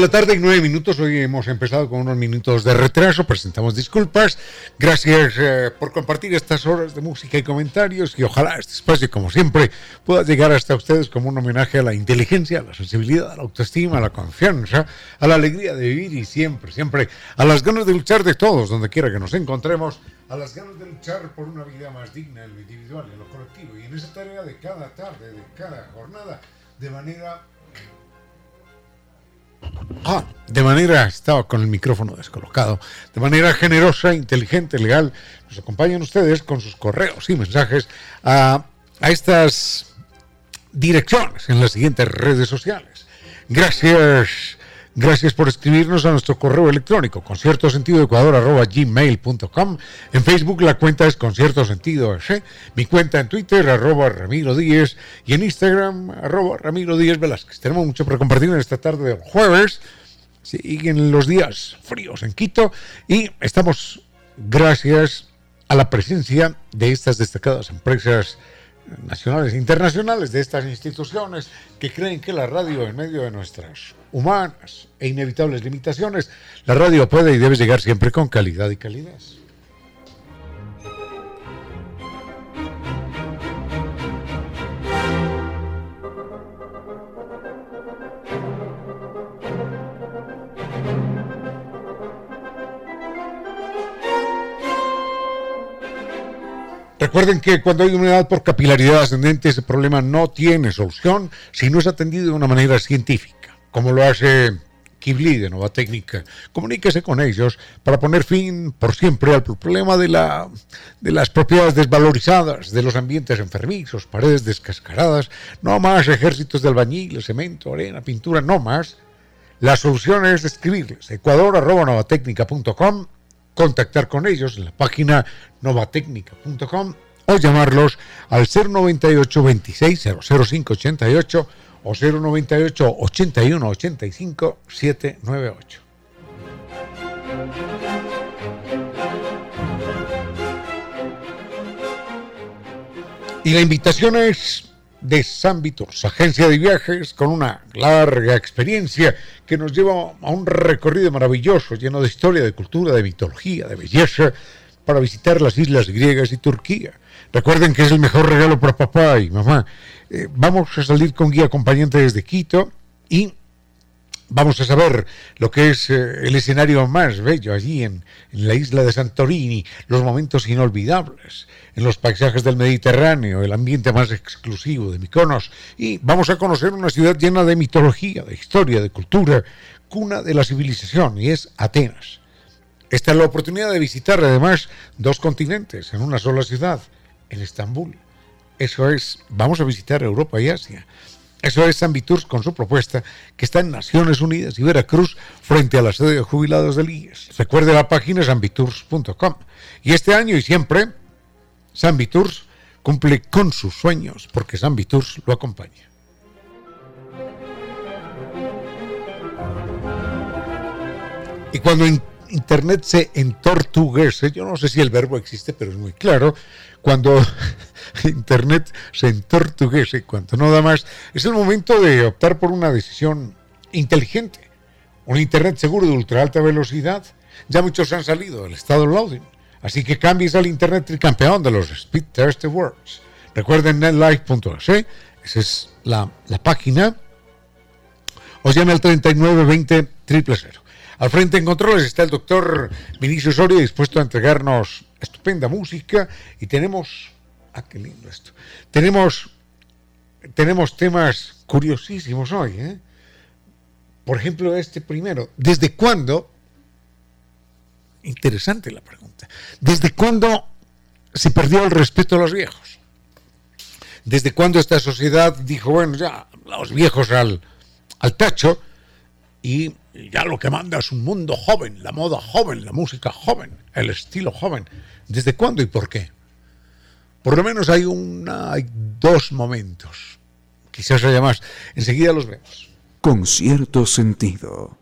La tarde y nueve minutos. Hoy hemos empezado con unos minutos de retraso. Presentamos disculpas. Gracias eh, por compartir estas horas de música y comentarios. Y ojalá este espacio, como siempre, pueda llegar hasta ustedes como un homenaje a la inteligencia, a la sensibilidad, a la autoestima, a la confianza, a la alegría de vivir y siempre, siempre a las ganas de luchar de todos, donde quiera que nos encontremos, a las ganas de luchar por una vida más digna en lo individual, en lo colectivo. Y en esa tarea de cada tarde, de cada jornada, de manera Ah, de manera, estaba con el micrófono descolocado, de manera generosa, inteligente, legal, nos acompañan ustedes con sus correos y mensajes a, a estas direcciones en las siguientes redes sociales. Gracias Gracias por escribirnos a nuestro correo electrónico, concierto sentido gmail.com. En Facebook la cuenta es concierto sentido Mi cuenta en Twitter, arroba Ramiro Díez. Y en Instagram, arroba Ramiro Díez Velázquez. Tenemos mucho para compartir en esta tarde del jueves. Siguen los días fríos en Quito. Y estamos, gracias a la presencia de estas destacadas empresas nacionales e internacionales de estas instituciones que creen que la radio, en medio de nuestras humanas e inevitables limitaciones, la radio puede y debe llegar siempre con calidad y calidez. Recuerden que cuando hay humedad por capilaridad ascendente, ese problema no tiene solución si no es atendido de una manera científica, como lo hace Kibli de Nueva Técnica. Comuníquese con ellos para poner fin por siempre al problema de, la, de las propiedades desvalorizadas, de los ambientes enfermizos, paredes descascaradas, no más ejércitos de albañil, cemento, arena, pintura, no más. La solución es escribirles ecuador.novatecnica.com contactar con ellos en la página novatecnica.com o llamarlos al 098 26 00588 o 098 81 85 798. Y la invitación es de San agencia de viajes con una larga experiencia que nos lleva a un recorrido maravilloso, lleno de historia, de cultura, de mitología, de belleza, para visitar las islas griegas y Turquía. Recuerden que es el mejor regalo para papá y mamá. Eh, vamos a salir con guía acompañante desde Quito y vamos a saber lo que es eh, el escenario más bello allí en, la isla de Santorini, los momentos inolvidables en los paisajes del Mediterráneo, el ambiente más exclusivo de Mykonos y vamos a conocer una ciudad llena de mitología, de historia, de cultura, cuna de la civilización y es Atenas. Esta es la oportunidad de visitar además dos continentes en una sola ciudad, en Estambul. Eso es, vamos a visitar Europa y Asia. Eso es San con su propuesta, que está en Naciones Unidas y Veracruz, frente a la sede de jubilados del IES. Recuerde la página sanviturs.com. Y este año y siempre, San cumple con sus sueños, porque San lo acompaña. Y cuando Internet se entortuguese, yo no sé si el verbo existe, pero es muy claro, cuando Internet se entortuguese, cuando no da más, es el momento de optar por una decisión inteligente. Un Internet seguro de ultra velocidad. Ya muchos han salido del estado loading. Así que cambies al Internet tricampeón de los Speed Test Awards. Recuerden netlife.es, esa es la, la página. O llame al 3920 000. Al frente en controles está el doctor Vinicio Soria dispuesto a entregarnos estupenda música y tenemos... Ah, qué lindo esto. Tenemos, tenemos temas curiosísimos hoy. ¿eh? Por ejemplo, este primero. ¿Desde cuándo? Interesante la pregunta. ¿Desde cuándo se perdió el respeto a los viejos? ¿Desde cuándo esta sociedad dijo, bueno, ya, los viejos al, al tacho y ya lo que manda es un mundo joven, la moda joven, la música joven, el estilo joven? ¿Desde cuándo y por qué? Por lo menos hay, una, hay dos momentos, quizás haya más. Enseguida los vemos. Con cierto sentido.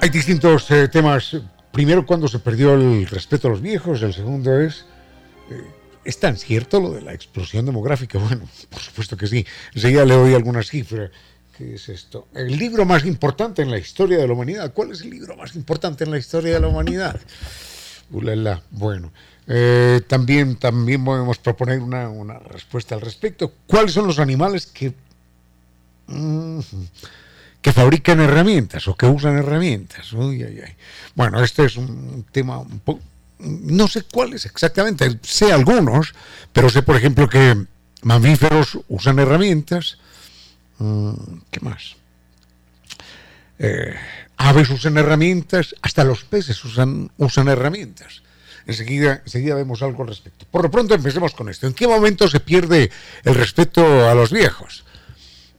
Hay distintos eh, temas. Primero, cuando se perdió el respeto a los viejos. El segundo es. Eh, ¿Es tan cierto lo de la explosión demográfica? Bueno, por supuesto que sí. Enseguida le doy algunas cifras. ¿Qué es esto? El libro más importante en la historia de la humanidad. ¿Cuál es el libro más importante en la historia de la humanidad? Ulala. Bueno, eh, también, también podemos proponer una, una, respuesta al respecto. ¿Cuáles son los animales que. Mm, que fabrican herramientas o que usan herramientas. Bueno, este es un tema un poco... No sé cuáles exactamente, sé algunos, pero sé, por ejemplo, que mamíferos usan herramientas. Mm, ¿Qué más? Eh, aves usan herramientas, hasta los peces usan, usan herramientas. Enseguida, enseguida vemos algo al respecto. Por lo pronto empecemos con esto. ¿En qué momento se pierde el respeto a los viejos?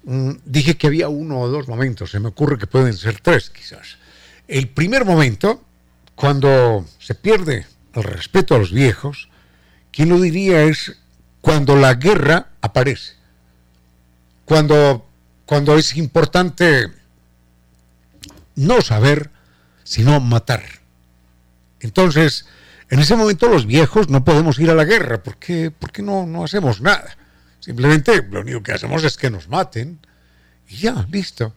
Mm, dije que había uno o dos momentos, se me ocurre que pueden ser tres quizás. El primer momento, cuando se pierde el respeto a los viejos, quien lo diría es cuando la guerra aparece, cuando, cuando es importante no saber, sino matar. Entonces, en ese momento los viejos no podemos ir a la guerra, porque, porque no, no hacemos nada. Simplemente lo único que hacemos es que nos maten y ya, listo.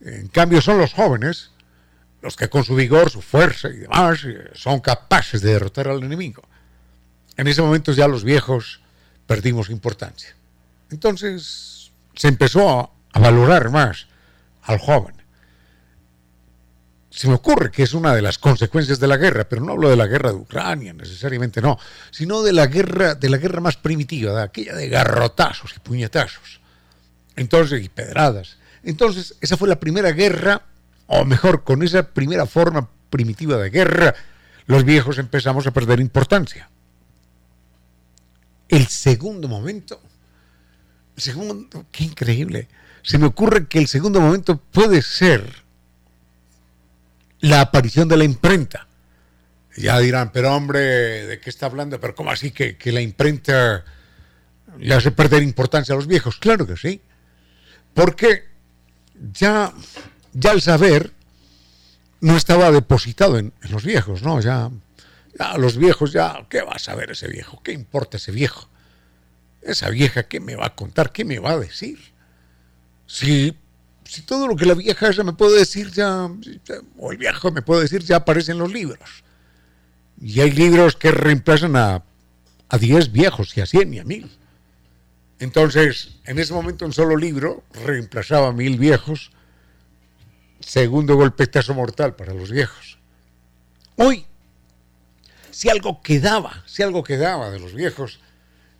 En cambio son los jóvenes los que con su vigor, su fuerza y demás eh, son capaces de derrotar al enemigo. En ese momento ya los viejos perdimos importancia. Entonces se empezó a, valorar más al joven. Se me ocurre que es una de las consecuencias de la guerra, pero no hablo de la guerra de Ucrania necesariamente, no, sino de la guerra, de la guerra más primitiva, de aquella de garrotazos y puñetazos. Entonces, y pedradas. Entonces, esa fue la primera guerra, o mejor, con esa primera forma primitiva de guerra, los viejos empezamos a perder importancia. El segundo momento, segundo, qué increíble, se me ocurre que el segundo momento puede ser la aparición de la imprenta. Ya dirán, pero hombre, ¿de qué está hablando? Pero ¿cómo así que, que la imprenta le hace perder importancia a los viejos? Claro que sí. Porque ya, ya el saber no estaba depositado en, los viejos, ¿no? Ya, ya, los viejos, ya, ¿qué va a saber ese viejo? ¿Qué importa ese viejo? Esa vieja, ¿qué me va a contar? ¿Qué me va a decir? Si si todo lo que la vieja esa me puede decir ya, o el viejo me puede decir, ya aparece en los libros. Y hay libros que reemplazan a, a 10 viejos, y a 100 y a 1000. Entonces, en ese momento un solo libro reemplazaba a mil viejos, segundo golpetazo mortal para los viejos. Hoy, si algo quedaba, si algo quedaba de los viejos,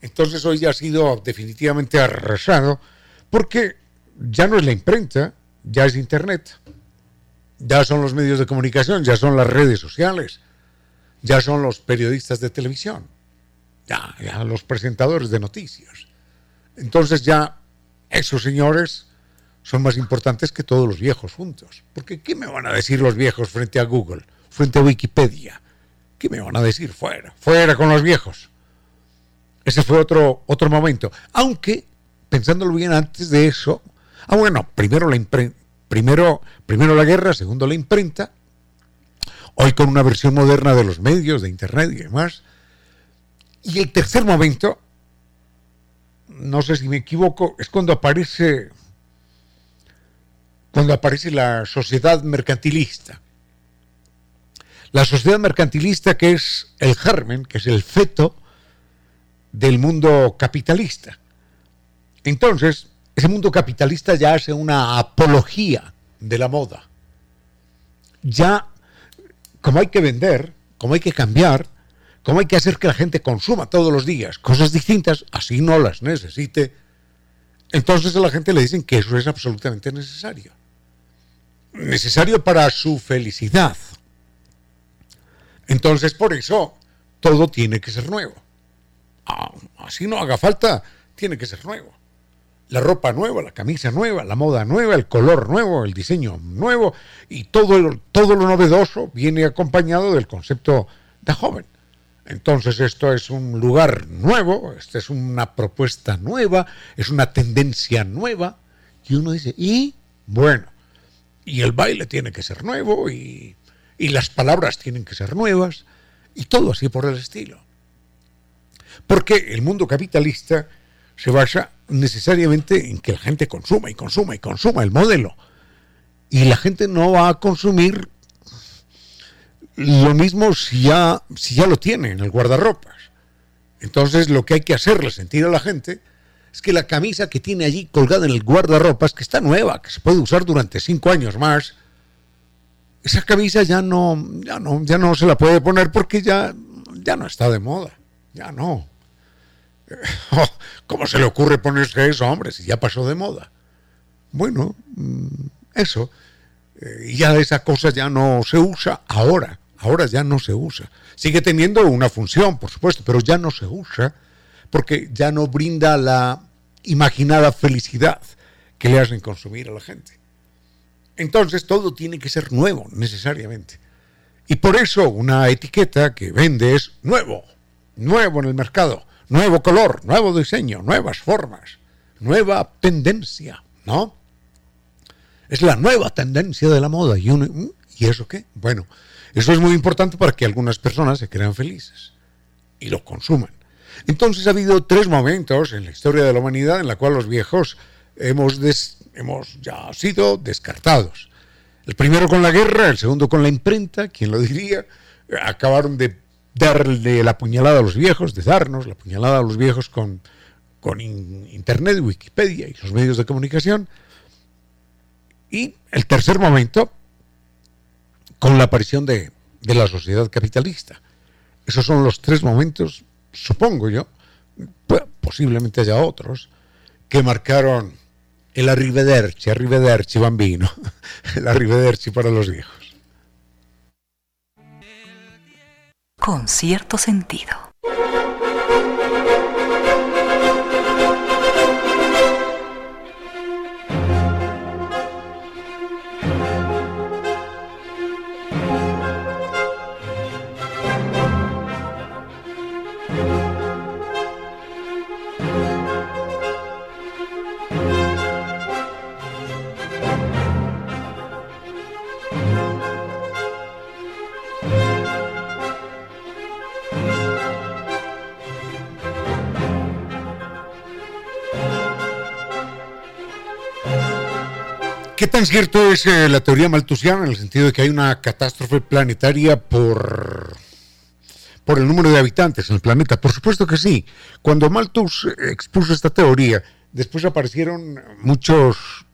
entonces hoy ya ha sido definitivamente arrasado, porque ya no es la imprenta, ya es Internet, ya son los medios de comunicación, ya son las redes sociales, ya son los periodistas de televisión, ya, ya los presentadores de noticias. Entonces ya esos señores son más importantes que todos los viejos juntos. Porque ¿qué me van a decir los viejos frente a Google, frente a Wikipedia? ¿Qué me van a decir? Fuera, fuera con los viejos. Ese fue otro, otro momento. Aunque, pensándolo bien antes de eso, Ah, bueno, primero la, primero, primero la guerra, segundo la imprenta, hoy con una versión moderna de los medios, de Internet y demás. Y el tercer momento, no sé si me equivoco, es cuando aparece cuando aparece la sociedad mercantilista. La sociedad mercantilista que es el germen, que es el feto del mundo capitalista. Entonces, ese mundo capitalista ya hace una apología de la moda. Ya, como hay que vender, como hay que cambiar, como hay que hacer que la gente consuma todos los días cosas distintas, así no las necesite, entonces a la gente le dicen que eso es absolutamente necesario. Necesario para su felicidad. Entonces por eso todo tiene que ser nuevo. Ah, así no haga falta, tiene que ser nuevo. La ropa nueva, la camisa nueva, la moda nueva, el color nuevo, el diseño nuevo y todo, todo lo novedoso viene acompañado del concepto de joven. Entonces esto es un lugar nuevo, esta es una propuesta nueva, es una tendencia nueva. Y uno dice, y bueno, y el baile tiene que ser nuevo y, y las palabras tienen que ser nuevas y todo así por el estilo. Porque el mundo capitalista se basa necesariamente en que la gente consuma y consuma y consuma el modelo. Y la gente no va a consumir lo mismo si ya, si ya lo tiene en el guardarropas. Entonces lo que hay que hacerle sentir a la gente es que la camisa que tiene allí colgada en el guardarropas, que está nueva, que se puede usar durante cinco años más, esa camisa ya no, ya no, ya no se la puede poner porque ya, ya no está de moda. Ya no. Oh, ¿Cómo se le ocurre ponerse eso, hombre, si ya pasó de moda? Bueno, mm, eso. Eh, ya esa cosa ya no se usa ahora ahora ya no se usa. Sigue teniendo una función, por supuesto, pero ya no se usa porque ya no brinda la imaginada felicidad que le hacen consumir a la gente. Entonces todo tiene que ser nuevo, necesariamente. Y por eso una etiqueta que vende es nuevo, nuevo en el mercado, nuevo color, nuevo diseño, nuevas formas, nueva tendencia, ¿no? Es la nueva tendencia de la moda. ¿Y, uno, ¿y eso qué? Bueno, eso es muy importante para que algunas personas se crean felices y lo consuman. Entonces ha habido tres momentos en la historia de la humanidad en la cual los viejos hemos, hemos ya sido descartados. El primero con la guerra, el segundo con la imprenta, quien lo diría, acabaron de darle la puñalada a los viejos, de darnos la puñalada a los viejos con, con Internet, Wikipedia y los medios de comunicación. Y el tercer momento, con la aparición de, la sociedad capitalista. Esos son los tres momentos, supongo yo, posiblemente haya otros, que marcaron el arrivederci, arrivederci bambino, el arrivederci para los viejos. Con cierto sentido. ¿Qué tan cierto es eh, la teoría malthusiana en el sentido de que hay una catástrofe planetaria por, por el número de habitantes en el planeta? Por supuesto que sí. Cuando Malthus expuso esta teoría, después aparecieron muchos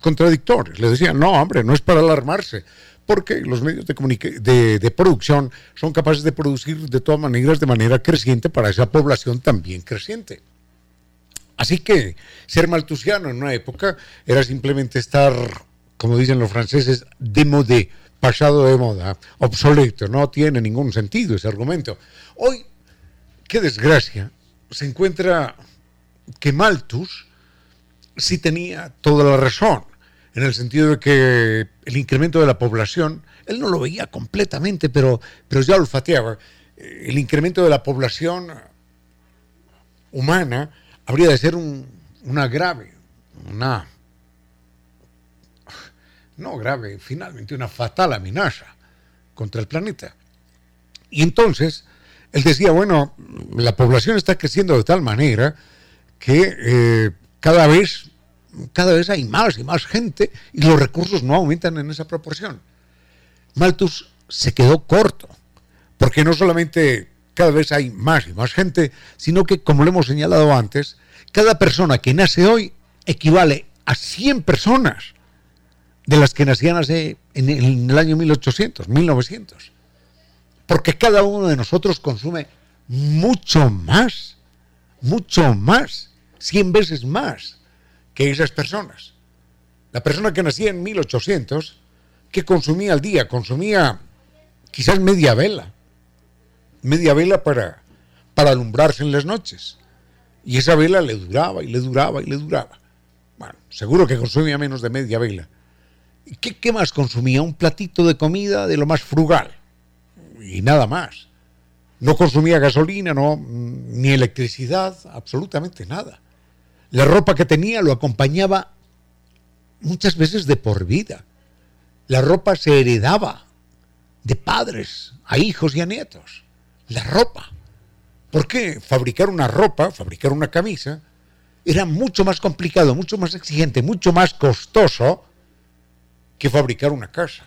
contradictores. Le decían, no, hombre, no es para alarmarse, porque los medios de, de, producción son capaces de producir de todas maneras de manera creciente para esa población también creciente. Así que ser maltusiano en una época era simplemente estar, como dicen los franceses, de modé, pasado de moda, obsoleto, no tiene ningún sentido ese argumento. Hoy, qué desgracia, se encuentra que Malthus sí tenía toda la razón, en el sentido de que el incremento de la población, él no lo veía completamente, pero, pero ya olfateaba, el incremento de la población humana, habría de ser una grave, una, no grave, finalmente una fatal amenaza contra el planeta. Y entonces, él decía, bueno, la población está creciendo de tal manera que eh, cada vez cada vez hay más y más gente y los recursos no aumentan en esa proporción. Malthus se quedó corto, porque no solamente cada vez hay más y más gente, sino que, como lo hemos señalado antes, cada persona que nace hoy equivale a 100 personas de las que nacían hace en el, año 1800, 1900. Porque cada uno de nosotros consume mucho más, mucho más, 100 veces más que esas personas. La persona que nacía en 1800, que consumía al día? Consumía quizás media vela, media vela para, para alumbrarse en las noches. Y esa vela le duraba y le duraba y le duraba. Bueno, seguro que consumía menos de media vela. ¿Y qué, qué más consumía? Un platito de comida de lo más frugal. Y nada más. No consumía gasolina, no, ni electricidad, absolutamente nada. La ropa que tenía lo acompañaba muchas veces de por vida. La ropa se heredaba de padres a hijos y a nietos. La ropa. ¿Por qué fabricar una ropa, fabricar una camisa, era mucho más complicado, mucho más exigente, mucho más costoso que fabricar una casa?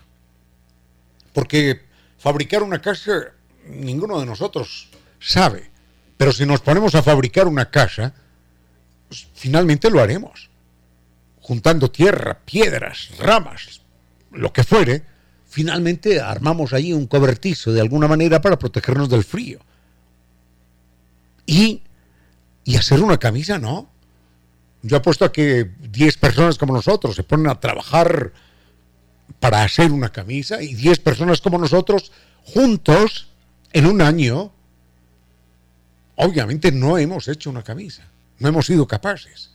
Porque fabricar una casa ninguno de nosotros sabe. Pero si nos ponemos a fabricar una casa, finalmente lo haremos. Juntando tierra, piedras, ramas, lo que fuere, finalmente armamos allí un cobertizo de alguna manera para protegernos del frío. Y, y hacer una camisa, no. Yo apuesto a que 10 personas como nosotros se ponen a trabajar para hacer una camisa y 10 personas como nosotros juntos en un año, obviamente no hemos hecho una camisa, no hemos sido capaces,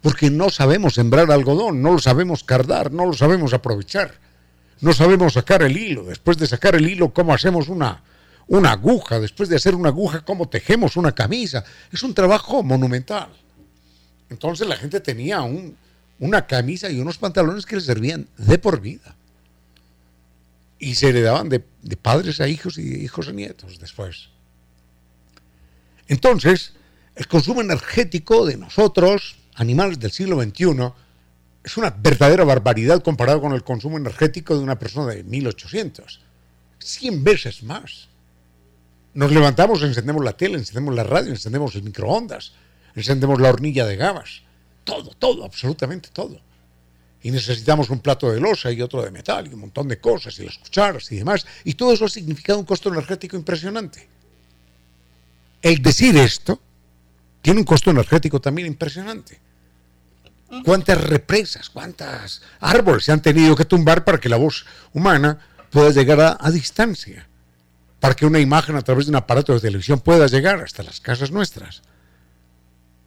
porque no sabemos sembrar algodón, no lo sabemos cardar, no lo sabemos aprovechar, no sabemos sacar el hilo, después de sacar el hilo, cómo hacemos una, una aguja, después de hacer una aguja, cómo tejemos una camisa, es un trabajo monumental. Entonces la gente tenía un, una camisa y unos pantalones que les servían de por vida y se heredaban de, de padres a hijos y de hijos a nietos después. Entonces, el consumo energético de nosotros, animales del siglo XXI, es una verdadera barbaridad comparado con el consumo energético de una persona de 1800. 100 veces más. Nos levantamos, encendemos la tele, encendemos la radio, encendemos el microondas, encendemos la hornilla de gabas. Todo, todo, absolutamente todo y necesitamos un plato de losa y otro de metal y un montón de cosas y las cucharas y demás. Y todo eso ha significado un costo energético impresionante. El decir esto tiene un costo energético también impresionante. ¿Cuántas represas, cuántos árboles se han tenido que tumbar para que la voz humana pueda llegar a, distancia? Para que una imagen a través de un aparato de televisión pueda llegar hasta las casas nuestras.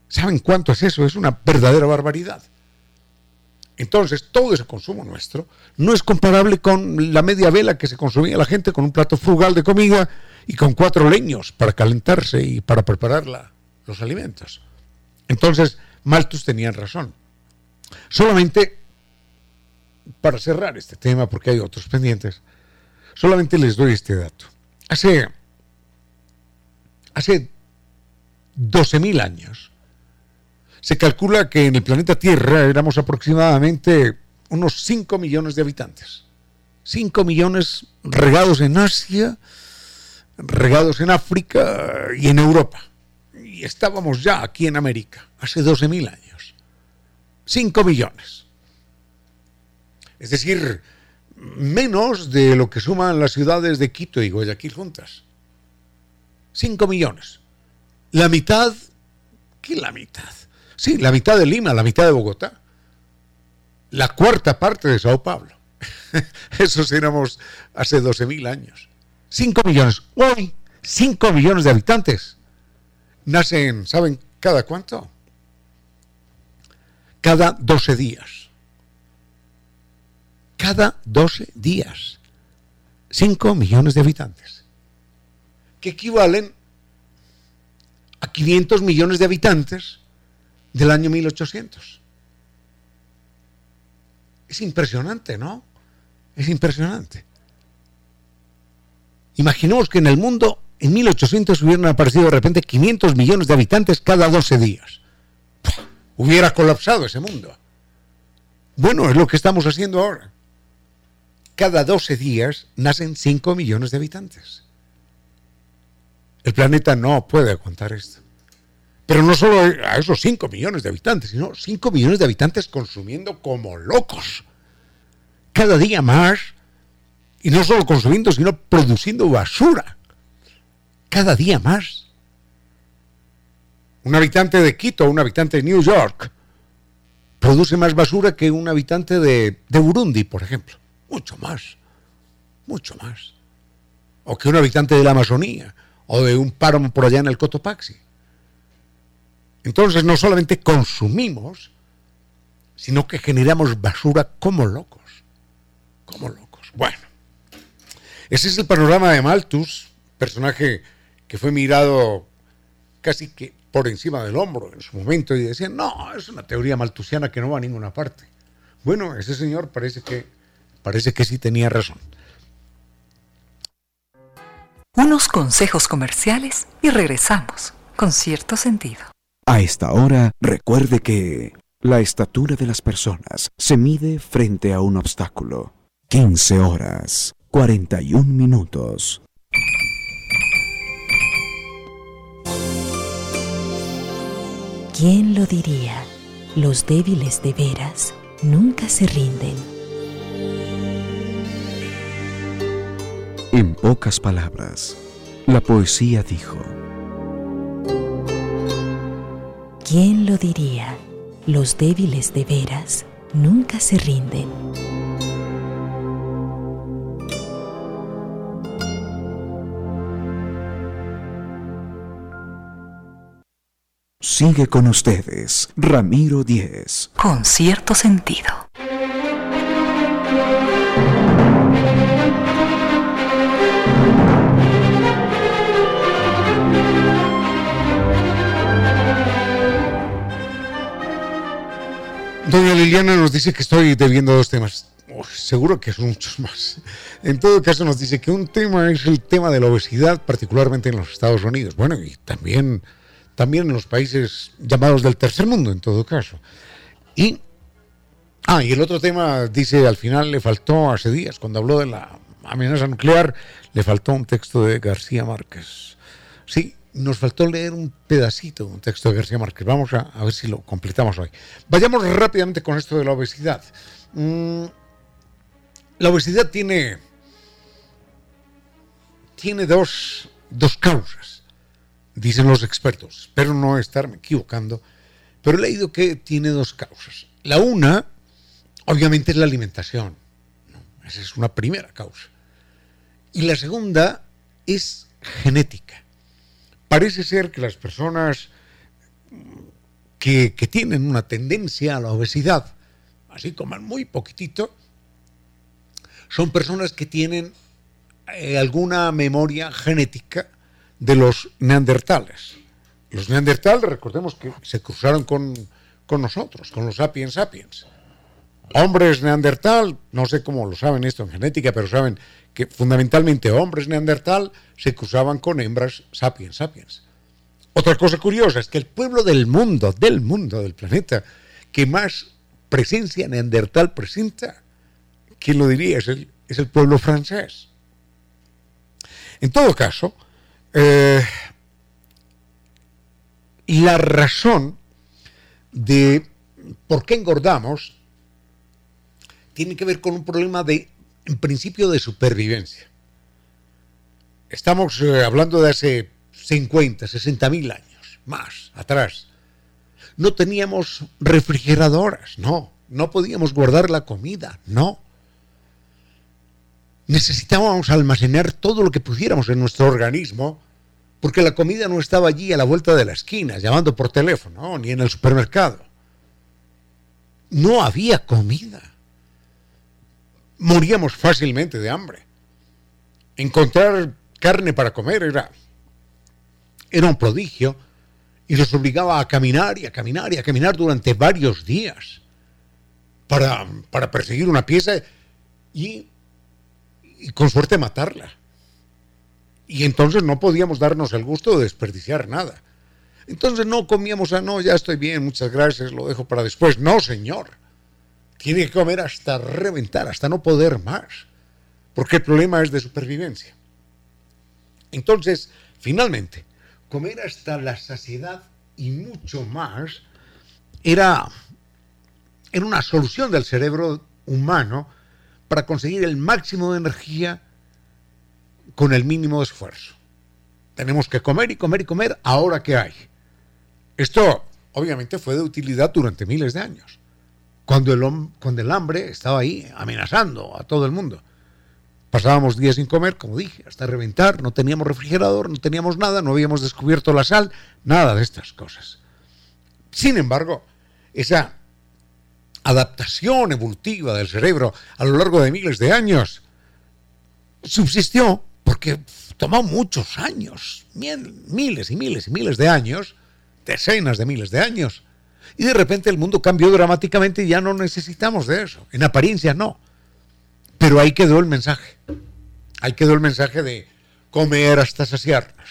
¿Saben cuánto es eso? Es una verdadera barbaridad. Entonces, todo ese consumo nuestro no es comparable con la media vela que se consumía la gente con un plato frugal de comida y con cuatro leños para calentarse y para preparar los alimentos. Entonces, Malthus tenía razón. Solamente, para cerrar este tema, porque hay otros pendientes, solamente les doy este dato. Hace, hace 12.000 años, se calcula que en el planeta Tierra éramos aproximadamente unos 5 millones de habitantes. 5 millones regados en Asia, regados en África y en Europa. Y estábamos ya aquí en América, hace 12.000 años. 5 millones. Es decir, menos de lo que suman las ciudades de Quito y Guayaquil juntas. 5 millones. La mitad, ¿qué la mitad? Sí, la mitad de Lima, la mitad de Bogotá. La cuarta parte de Sao Paulo. Eso éramos hace 12.000 años. 5 millones. Hoy, 5 millones de habitantes. Nacen, ¿saben cada cuánto? Cada 12 días. Cada 12 días. 5 millones de habitantes. Que equivalen a 500 millones de habitantes del año 1800. Es impresionante, ¿no? Es impresionante. Imaginemos que en el mundo en 1800 hubieran aparecido de repente 500 millones de habitantes cada 12 días. Hubiera colapsado ese mundo. Bueno, es lo que estamos haciendo ahora. cada 12 días nacen 5 millones de habitantes. El planeta no puede aguantar esto. Pero no solo a esos 5 millones de habitantes, sino 5 millones de habitantes consumiendo como locos. Cada día más. Y no solo consumiendo, sino produciendo basura. Cada día más. Un habitante de Quito, un habitante de New York, produce más basura que un habitante de, de Burundi, por ejemplo. Mucho más. Mucho más. O que un habitante de la Amazonía, o de un páramo por allá en el Cotopaxi. Entonces no solamente consumimos, sino que generamos basura como locos. Como locos. Bueno, ese es el panorama de Malthus, personaje que fue mirado casi que por encima del hombro en su momento y decían, no, es una teoría maltusiana que no va a ninguna parte. Bueno, ese señor parece que, parece que sí tenía razón. Unos consejos comerciales y regresamos con cierto sentido. A esta hora, recuerde que la estatura de las personas se mide frente a un obstáculo. 15 horas, 41 minutos. ¿Quién lo diría? Los débiles de veras nunca se rinden. En pocas palabras, la poesía dijo, ¿Quién lo diría? Los débiles de veras nunca se rinden. Sigue con ustedes, Ramiro Díez. Con cierto sentido. Doña Liliana nos dice que estoy debiendo dos temas. seguro que son muchos más. En todo caso nos dice que un tema es el tema de la obesidad, particularmente en los Estados Unidos. Bueno, y también también en los países llamados del tercer mundo, en todo caso. Y, ah, y el otro tema, dice, al final le faltó hace días, cuando habló de la amenaza nuclear, le faltó un texto de García Márquez. Sí, nos faltó leer un pedacito de un texto de García Márquez. Vamos a, ver si lo completamos hoy. Vayamos rápidamente con esto de la obesidad. Mm, la obesidad tiene, tiene dos, dos causas dicen los expertos. Espero no estarme equivocando, pero he leído que tiene dos causas. La una, obviamente, es la alimentación. Esa es una primera causa. Y la segunda es genética. Parece ser que las personas que, tienen una tendencia a la obesidad, así como muy poquitito, son personas que tienen eh, alguna memoria genética de los neandertales. Los neandertales, recordemos que se cruzaron con, nosotros, con los sapiens sapiens. Hombres neandertal, no sé cómo lo saben esto en genética, pero saben que fundamentalmente hombres neandertal se cruzaban con hembras sapiens sapiens. Otra cosa curiosa es que el pueblo del mundo, del mundo, del planeta, que más presencia neandertal presenta, ¿quién lo diría? Es el, es el pueblo francés. En todo caso, eh, la razón de por qué engordamos tiene que ver con un problema de, en principio, de supervivencia. Estamos eh, hablando de hace 50, 60 mil años, más atrás. No teníamos refrigeradoras, no. No podíamos guardar la comida, no. Necesitábamos almacenar todo lo que pudiéramos en nuestro organismo porque la comida no estaba allí a la vuelta de la esquina, llamando por teléfono, ni en el supermercado. No había comida. Moríamos fácilmente de hambre. Encontrar carne para comer era, era un prodigio y nos obligaba a caminar y a caminar y a caminar durante varios días para, para perseguir una pieza y con suerte matarla. Y entonces no podíamos darnos el gusto de desperdiciar nada. Entonces no comíamos a, no, ya estoy bien, muchas gracias, lo dejo para después. No, señor. Tiene que comer hasta reventar, hasta no poder más. porque el problema es de supervivencia. Entonces, finalmente, comer hasta la saciedad y mucho más era, era una solución del cerebro humano para conseguir el máximo de energía con el mínimo esfuerzo. Tenemos que comer y comer y comer ahora que hay. Esto obviamente fue de utilidad durante miles de años, cuando el, cuando el hambre estaba ahí amenazando a todo el mundo. Pasábamos días sin comer, como dije, hasta reventar, no teníamos refrigerador, no teníamos nada, no habíamos descubierto la sal, nada de estas cosas. Sin embargo, esa adaptación evolutiva del cerebro a lo largo de miles de años subsistió porque tomó muchos años, miles y miles y miles de años, decenas de miles de años. Y de repente el mundo cambió dramáticamente y ya no necesitamos de eso. En apariencia no. Pero ahí quedó el mensaje. Ahí quedó el mensaje de comer hasta saciarnos.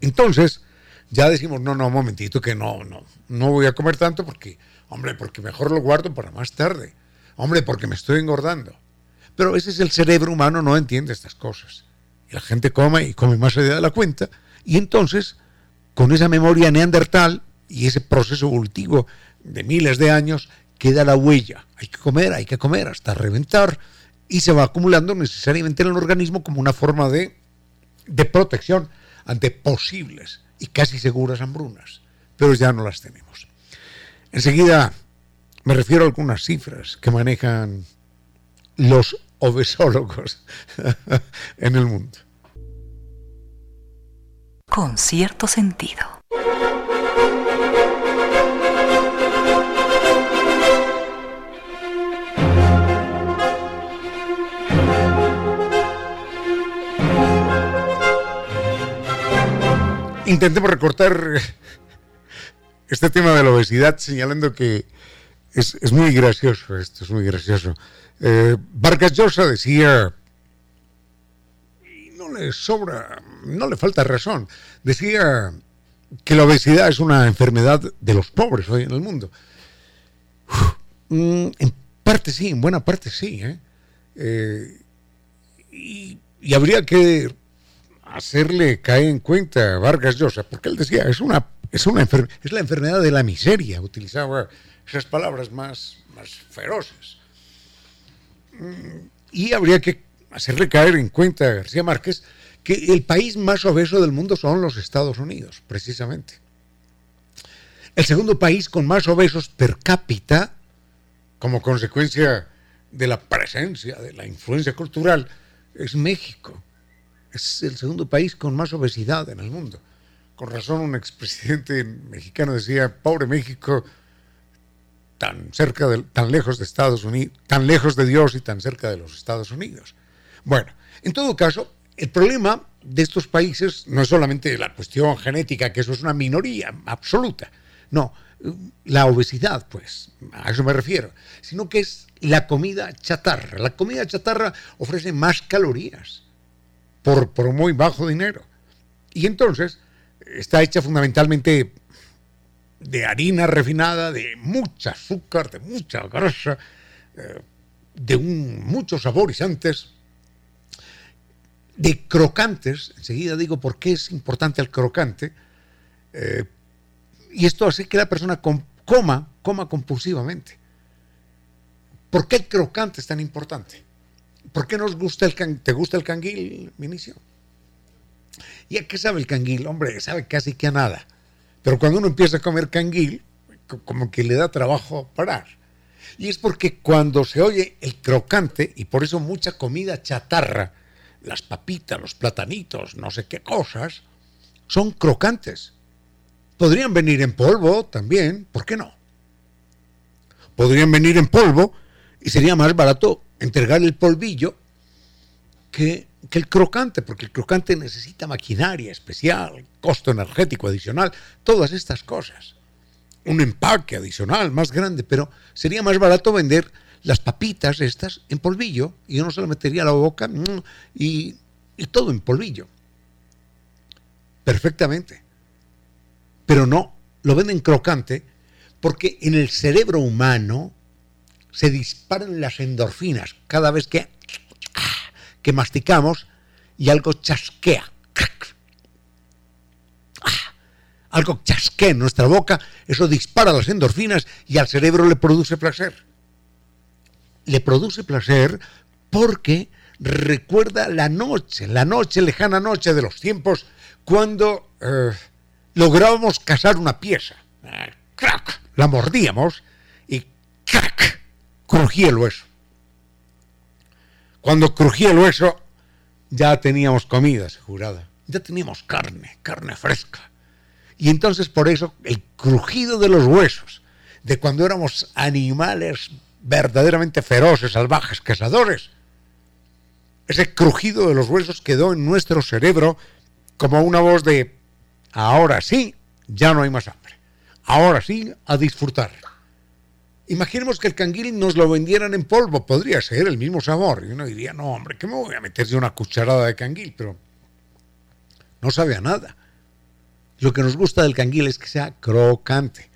Entonces, ya decimos, no, no, un momentito, que no, no, no voy a comer tanto porque, hombre, porque mejor lo guardo para más tarde. Hombre, porque me estoy engordando. Pero a veces el cerebro humano no entiende estas cosas. Y la gente come y come más allá de la cuenta. Y entonces, con esa memoria neandertal y ese proceso evolutivo de miles de años, queda la huella. Hay que comer, hay que comer hasta reventar. Y se va acumulando necesariamente en el organismo como una forma de, de protección ante posibles y casi seguras hambrunas. Pero ya no las tenemos. Enseguida me refiero a algunas cifras que manejan los obesólogos en el mundo. Con cierto sentido. Intentemos recortar este tema de la obesidad señalando que es, es muy gracioso esto, es muy gracioso. Eh, Vargas Llosa decía, y no le sobra, no le falta razón, decía que la obesidad es una enfermedad de los pobres hoy en el mundo. Mm, en parte sí, en buena parte sí. ¿eh? Eh, y, habría que hacerle caer en cuenta a Vargas Llosa, porque él decía, es una, es una es la enfermedad de la miseria, utilizaba esas palabras más, más feroces. Y habría que hacerle caer en cuenta a García Márquez que el país más obeso del mundo son los Estados Unidos, precisamente. El segundo país con más obesos per cápita, como consecuencia de la presencia, de la influencia cultural, es México. Es el segundo país con más obesidad en el mundo. Con razón un expresidente mexicano decía, pobre México, tan cerca de, tan lejos de Estados Unidos, tan lejos de Dios y tan cerca de los Estados Unidos. Bueno, en todo caso, el problema de estos países no es solamente la cuestión genética, que eso es una minoría absoluta, no, la obesidad, pues, a eso me refiero, sino que es la comida chatarra. La comida chatarra ofrece más calorías por, por muy bajo dinero. Y entonces está hecha fundamentalmente de harina refinada, de mucha azúcar, de mucha grasa, eh, de muchos saborizantes, de crocantes. Enseguida digo por qué es importante el crocante. Eh, y esto hace que la persona coma, coma compulsivamente. ¿Por qué el crocante es tan importante? ¿Por qué nos gusta el te gusta el canguil, Minicio? ¿Y a qué sabe el canguil? Hombre, sabe casi que a nada. Pero cuando uno empieza a comer canguil, como que le da trabajo parar. Y es porque cuando se oye el crocante, y por eso mucha comida chatarra, las papitas, los platanitos, no sé qué cosas, son crocantes. Podrían venir en polvo también, ¿por qué no? Podrían venir en polvo y sería más barato entregar el polvillo que que el crocante, porque el crocante necesita maquinaria especial, costo energético adicional, todas estas cosas. Un empaque adicional más grande, pero sería más barato vender las papitas estas en polvillo y uno se lo metería a la boca mm, y, y todo en polvillo. Perfectamente. Pero no, lo venden crocante porque en el cerebro humano se disparan las endorfinas cada vez que que masticamos y algo chasquea. Ah, algo chasquea en nuestra boca, eso dispara las endorfinas y al cerebro le produce placer. Le produce placer porque recuerda la noche, la noche, lejana noche de los tiempos, cuando eh, lográbamos cazar una pieza. ¡Crack! La mordíamos y ¡crack! Crujía el hueso. Cuando crujía el hueso, ya teníamos comida asegurada. Ya teníamos carne, carne fresca. Y entonces por eso el crujido de los huesos, de cuando éramos animales verdaderamente feroces, salvajes, cazadores, ese crujido de los huesos quedó en nuestro cerebro como una voz de, ahora sí, ya no hay más hambre. Ahora sí, a disfrutar. Imaginemos que el canguil nos lo vendieran en polvo, podría ser el mismo sabor. Y uno diría, no, hombre, ¿qué me voy a meter de una cucharada de canguil? Pero no sabe nada. Lo que nos gusta del canguil es que sea crocante.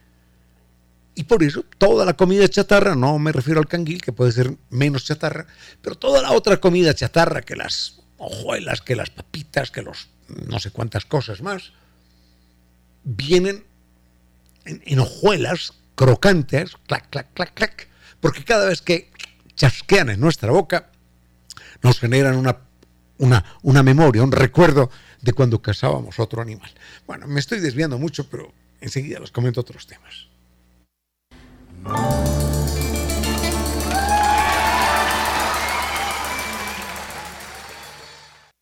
Y por eso toda la comida chatarra, no me refiero al canguil, que puede ser menos chatarra, pero toda la otra comida chatarra, que las hojuelas, que las papitas, que los no sé cuántas cosas más, vienen en, en hojuelas crocantes, clac, clac, clac, clac, porque cada vez que chasquean en nuestra boca, nos generan una, una, una memoria, un recuerdo de cuando cazábamos otro animal. Bueno, me estoy desviando mucho, pero enseguida les comento otros temas.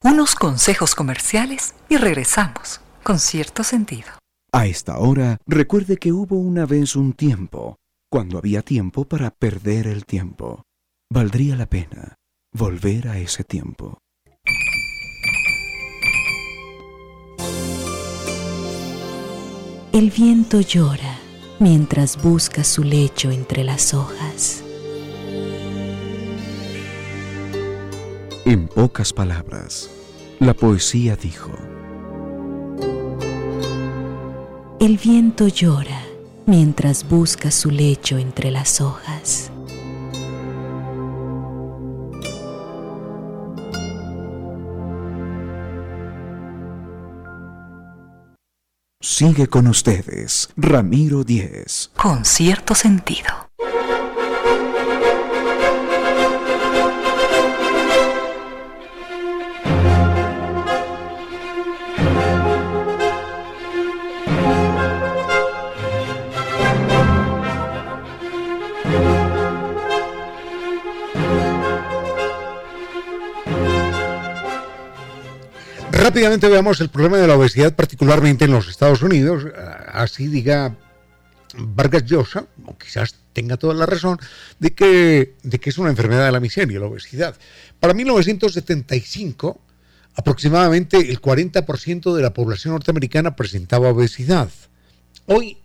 Unos consejos comerciales y regresamos con cierto sentido. A esta hora, recuerde que hubo una vez un tiempo, cuando había tiempo para perder el tiempo. Valdría la pena volver a ese tiempo. El viento llora mientras busca su lecho entre las hojas. En pocas palabras, la poesía dijo, El viento llora mientras busca su lecho entre las hojas. sigue con ustedes, Ramiro Díez. Con cierto sentido. Rápidamente veamos el problema de la obesidad, particularmente en los Estados Unidos. Así diga Vargas Llosa, o quizás tenga toda la razón, de que, de que es una enfermedad de la miseria, la obesidad. Para 1975, aproximadamente el 40% de la población norteamericana presentaba obesidad. Hoy,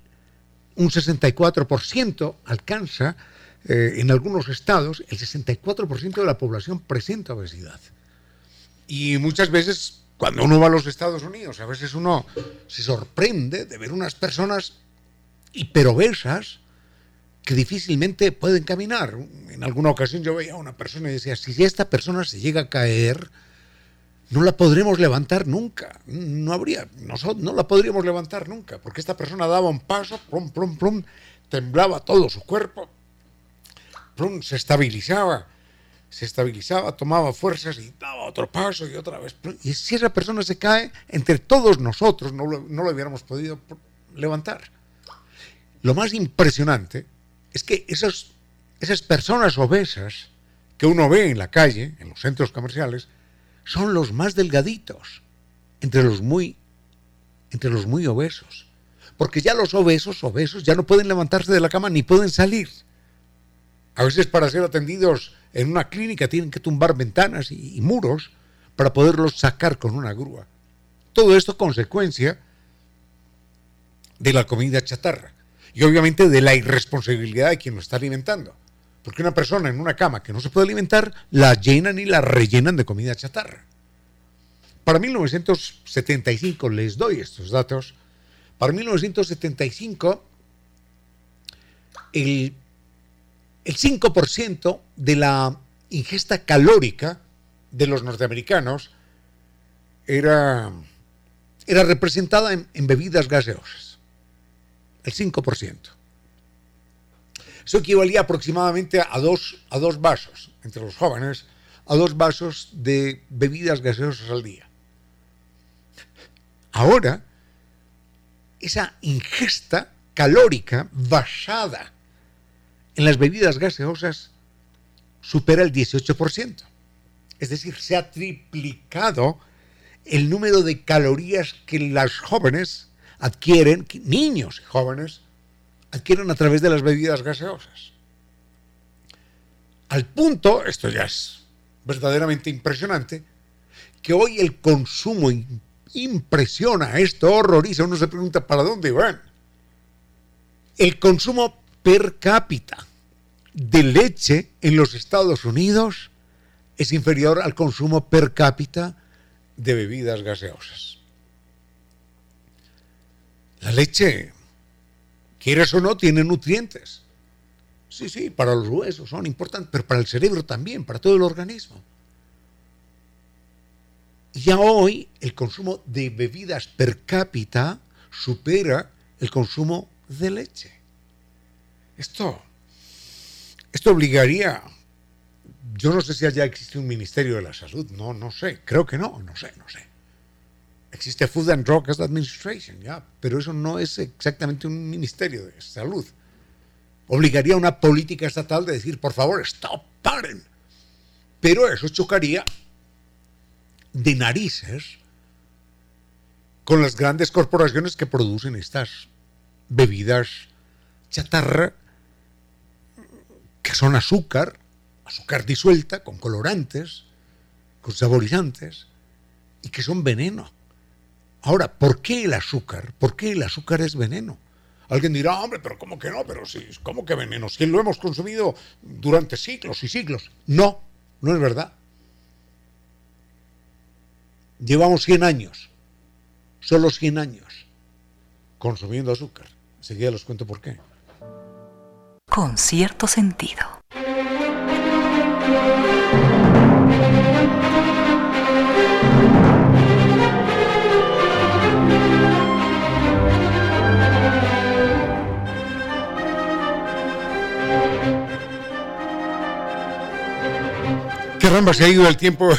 un 64% alcanza, eh, en algunos estados, el 64% de la población presenta obesidad. Y muchas veces cuando uno va a los Estados Unidos, a veces uno se sorprende de ver unas personas hiperobesas que difícilmente pueden caminar. En alguna ocasión yo veía a una persona y decía, si esta persona se llega a caer, no la podremos levantar nunca. No habría, no la podríamos levantar nunca, porque esta persona daba un paso, plum, plum, plum, temblaba todo su cuerpo, plum, se estabilizaba se estabilizaba, tomaba fuerzas y daba otro paso y otra vez. Y si esa persona se cae, entre todos nosotros no lo, no lo hubiéramos podido levantar. Lo más impresionante es que esas, esas personas obesas que uno ve en la calle, en los centros comerciales, son los más delgaditos entre los muy, entre los muy obesos. Porque ya los obesos, obesos, ya no pueden levantarse de la cama ni pueden salir. A veces para ser atendidos en una clínica tienen que tumbar ventanas y, muros para poderlos sacar con una grúa. Todo esto consecuencia de la comida chatarra y obviamente de la irresponsabilidad de quien lo está alimentando. Porque una persona en una cama que no se puede alimentar, la llenan y la rellenan de comida chatarra. Para 1975, les doy estos datos, para 1975 el el 5% de la ingesta calórica de los norteamericanos era, era representada en, bebidas gaseosas, el 5%. Eso equivalía aproximadamente a dos, a dos vasos entre los jóvenes, a dos vasos de bebidas gaseosas al día. Ahora, esa ingesta calórica basada en las bebidas gaseosas supera el 18%. Es decir, se ha triplicado el número de calorías que las jóvenes adquieren, niños y jóvenes, adquieren a través de las bebidas gaseosas. Al punto, esto ya es verdaderamente impresionante, que hoy el consumo impresiona, esto horroriza, uno se pregunta para dónde van. El consumo per cápita de leche en los Estados Unidos es inferior al consumo per cápita de bebidas gaseosas. La leche, quieras o no, tiene nutrientes. Sí, sí, para los huesos son importantes, pero para el cerebro también, para todo el organismo. Ya hoy el consumo de bebidas per cápita supera el consumo de leche. Esto, esto obligaría, yo no sé si allá existe un Ministerio de la Salud, no, no sé, creo que no, no sé, no sé. Existe Food and Drug Administration, ya, pero eso no es exactamente un Ministerio de Salud. Obligaría una política estatal de decir, por favor, stop, paren. Pero eso chocaría de narices con las grandes corporaciones que producen estas bebidas chatarra que son azúcar, azúcar disuelta, con colorantes, con saborizantes, y que son veneno. Ahora, ¿por qué el azúcar? ¿Por qué el azúcar es veneno? Alguien dirá, hombre, pero ¿cómo que no? Pero sí, ¿cómo que veneno? Si lo hemos consumido durante siglos y siglos. No, no es verdad. Llevamos 100 años, solo 100 años, consumiendo azúcar. Enseguida les cuento por qué. Con cierto sentido. Caramba, se ha ido el tiempo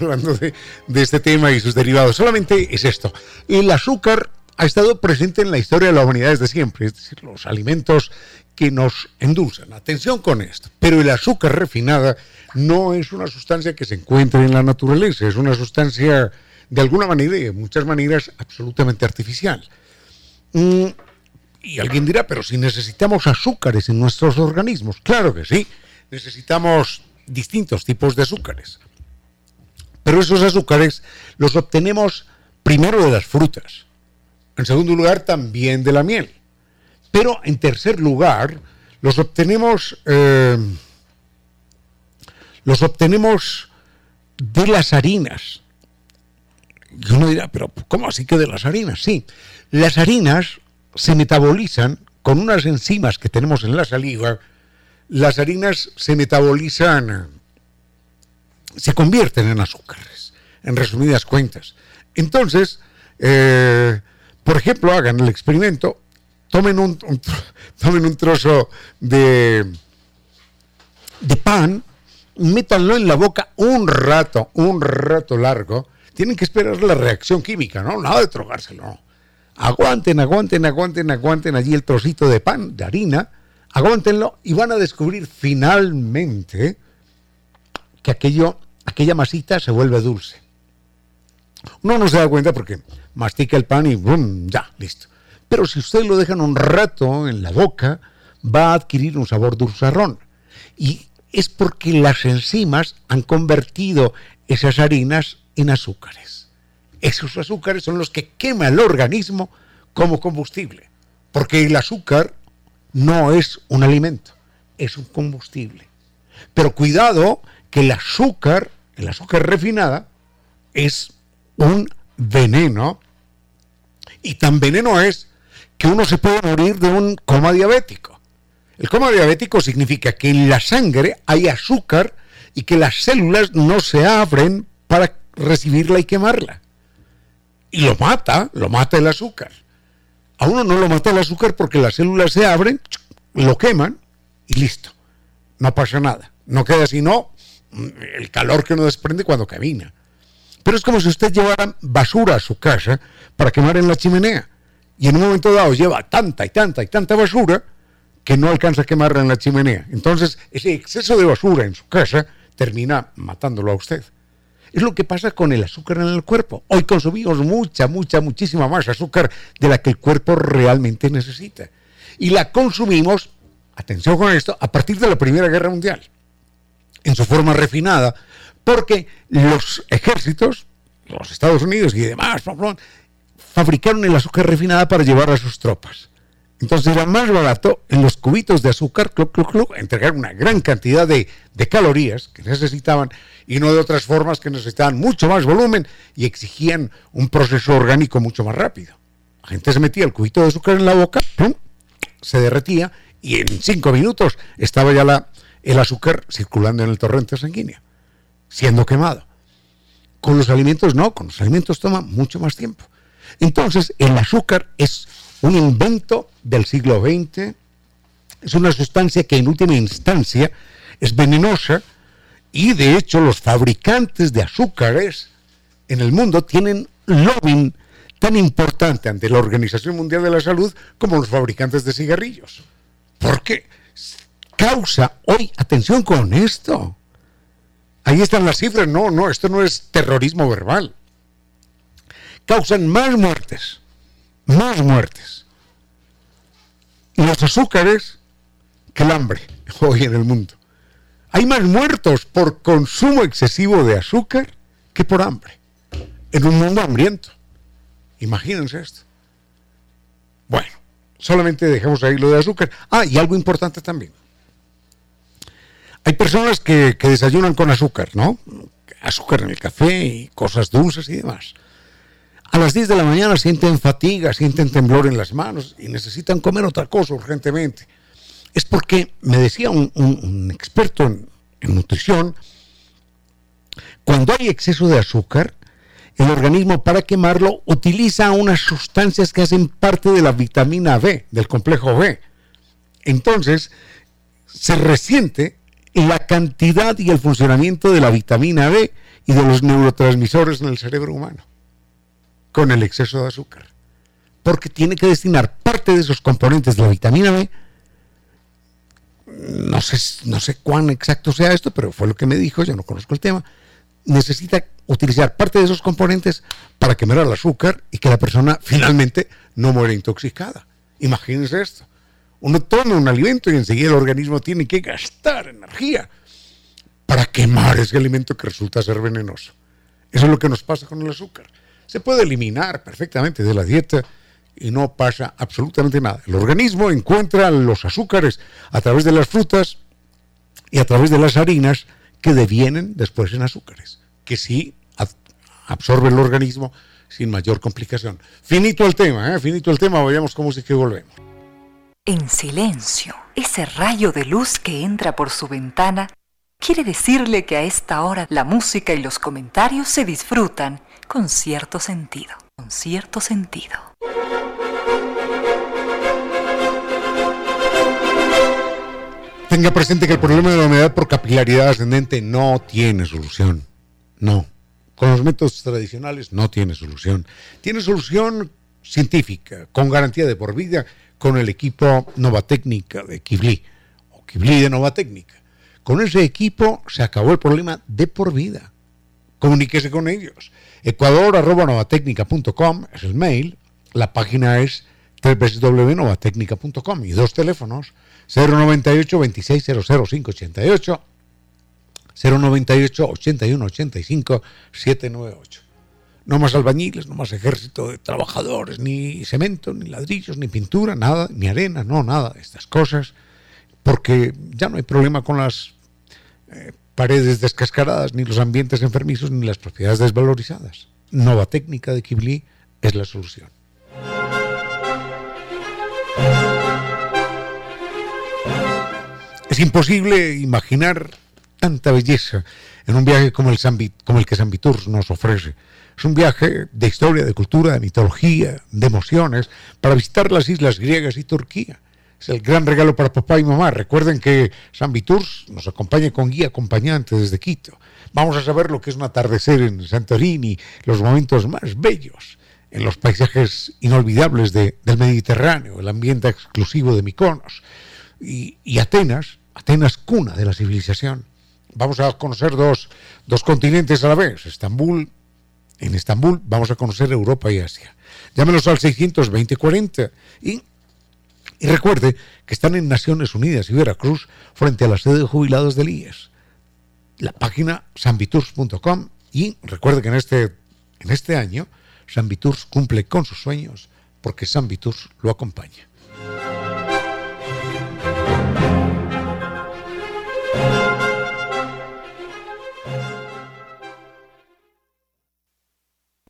hablando de, de, este tema y sus derivados. Solamente es esto. El azúcar ha estado presente en la historia de la humanidad desde siempre, es decir, los alimentos que nos endulzan. Atención con esto. Pero el azúcar refinada no es una sustancia que se encuentre en la naturaleza, es una sustancia de alguna manera y de muchas maneras absolutamente artificial. Mm, y alguien dirá, pero si necesitamos azúcares en nuestros organismos, claro que sí, necesitamos distintos tipos de azúcares. Pero esos azúcares los obtenemos primero de las frutas, en segundo lugar también de la miel, pero en tercer lugar los obtenemos, eh, los obtenemos de las harinas. Y uno dirá, pero ¿cómo así que de las harinas? Sí, las harinas se metabolizan con unas enzimas que tenemos en la saliva, las harinas se metabolizan se convierten en azúcares, en resumidas cuentas. Entonces, eh, por ejemplo, hagan el experimento, tomen un, tomen un trozo de, de pan, métanlo en la boca un rato, un rato largo. Tienen que esperar la reacción química, ¿no? Nada de trogárselo. Aguanten, aguanten, aguanten, aguanten allí el trocito de pan, de harina, aguántenlo y van a descubrir finalmente que aquello aquella masita se vuelve dulce. Uno no se da cuenta porque mastica el pan y ¡bum! ya, listo. Pero si usted lo dejan un rato en la boca, va a adquirir un sabor dulzarrón. Y es porque las enzimas han convertido esas harinas en azúcares. Esos azúcares son los que quema el organismo como combustible. Porque el azúcar no es un alimento, es un combustible. Pero cuidado que el azúcar el azúcar refinada es un veneno y tan veneno es que uno se puede morir de un coma diabético. El coma diabético significa que en la sangre hay azúcar y que las células no se abren para recibirla y quemarla. Y lo mata, lo mata el azúcar. A uno no lo mata el azúcar porque las células se abren, lo queman y listo. No pasa nada. No queda sino el calor que uno desprende cuando camina. Pero es como si usted llevara basura a su casa para quemar en la chimenea. Y en un momento dado lleva tanta y tanta y tanta basura que no alcanza a quemarla en la chimenea. Entonces, ese exceso de basura en su casa termina matándolo a usted. Es lo que pasa con el azúcar en el cuerpo. Hoy consumimos mucha, mucha, muchísima más azúcar de la que el cuerpo realmente necesita. Y la consumimos, atención con esto, a partir de la Primera Guerra Mundial, en su forma refinada, porque los ejércitos, los Estados Unidos y demás, fabricaron el azúcar refinada para llevar a sus tropas. Entonces era más barato en los cubitos de azúcar, entregar una gran cantidad de, calorías que necesitaban y no de otras formas que necesitaban mucho más volumen y exigían un proceso orgánico mucho más rápido. La gente se metía el cubito de azúcar en la boca, se derretía y en cinco minutos estaba ya la, el azúcar circulando en el torrente sanguíneo, siendo quemado. Con los alimentos no, con los alimentos toma mucho más tiempo. Entonces el azúcar es un invento del siglo XX, es una sustancia que en última instancia es venenosa y de hecho los fabricantes de azúcares en el mundo tienen lobbying tan importante ante la Organización Mundial de la Salud como los fabricantes de cigarrillos. Porque causa hoy, atención con esto. Ahí están las cifras, no, no, esto no es terrorismo verbal. Causan más muertes, más muertes los azúcares que el hambre hoy en el mundo. Hay más muertos por consumo excesivo de azúcar que por hambre. En un mundo hambriento. Imagínense esto. Bueno, solamente dejamos ahí lo de azúcar. Ah, y algo importante también. Hay personas que, que desayunan con azúcar, ¿no? Azúcar en el café y cosas dulces y demás a las 10 de la mañana sienten fatiga, sienten temblor en las manos y necesitan comer otra cosa urgentemente. Es porque, me decía un, experto en, nutrición, cuando hay exceso de azúcar, el organismo para quemarlo utiliza unas sustancias que hacen parte de la vitamina B, del complejo B. Entonces, se resiente la cantidad y el funcionamiento de la vitamina B y de los neurotransmisores en el cerebro humano con el exceso de azúcar. Porque tiene que destinar parte de esos componentes de la vitamina B. No sé, no sé cuán exacto sea esto, pero fue lo que me dijo, yo no conozco el tema. Necesita utilizar parte de esos componentes para quemar el azúcar y que la persona finalmente no muera intoxicada. Imagínense esto. Uno toma un alimento y enseguida el organismo tiene que gastar energía para quemar ese alimento que resulta ser venenoso. Eso es lo que nos pasa con el azúcar se puede eliminar perfectamente de la dieta y no pasa absolutamente nada. El organismo encuentra los azúcares a través de las frutas y a través de las harinas que devienen después en azúcares, que sí absorbe el organismo sin mayor complicación. Finito el tema, ¿eh? finito el tema, vayamos con música y volvemos. En silencio, ese rayo de luz que entra por su ventana quiere decirle que a esta hora la música y los comentarios se disfrutan con cierto sentido, con cierto sentido. Tenga presente que el problema de la humedad por capilaridad ascendente no tiene solución. No. Con los métodos tradicionales no tiene solución. Tiene solución científica, con garantía de por vida, con el equipo Novatécnica de Kibli, o Kibli de Novatécnica. Con ese equipo se acabó el problema de por vida. Comuníquese con ellos. Ecuador.novatecnica.com es el mail. La página es www.novatecnica.com y dos teléfonos 098 2600 588 098 81 85 798. No más albañiles, no más ejército de trabajadores, ni cemento, ni ladrillos, ni pintura, nada, ni arena, no, nada de estas cosas, porque ya no hay problema con las eh, paredes descascaradas, ni los ambientes enfermizos, ni las propiedades desvalorizadas. Nova técnica de Kibli es la solución. Es imposible imaginar tanta belleza en un viaje como el, como el que San Vitur nos ofrece. Es un viaje de historia, de cultura, de mitología, de emociones, para visitar las islas griegas y Turquía. Es el gran regalo para papá y mamá. Recuerden que San Vitur nos acompaña con guía acompañante desde Quito. Vamos a saber lo que es un atardecer en Santorini, los momentos más bellos en los paisajes inolvidables del Mediterráneo, el ambiente exclusivo de Miconos y, Atenas, Atenas cuna de la civilización. Vamos a conocer dos, dos continentes a la vez, Estambul, en Estambul vamos a conocer Europa y Asia. Llámenos al 620-40 y, y recuerde que están en Naciones Unidas y Veracruz frente a la sede de jubilados del IES. La página sanviturs.com y recuerde que en este, en este año San Viturs cumple con sus sueños porque San Viturs lo acompaña.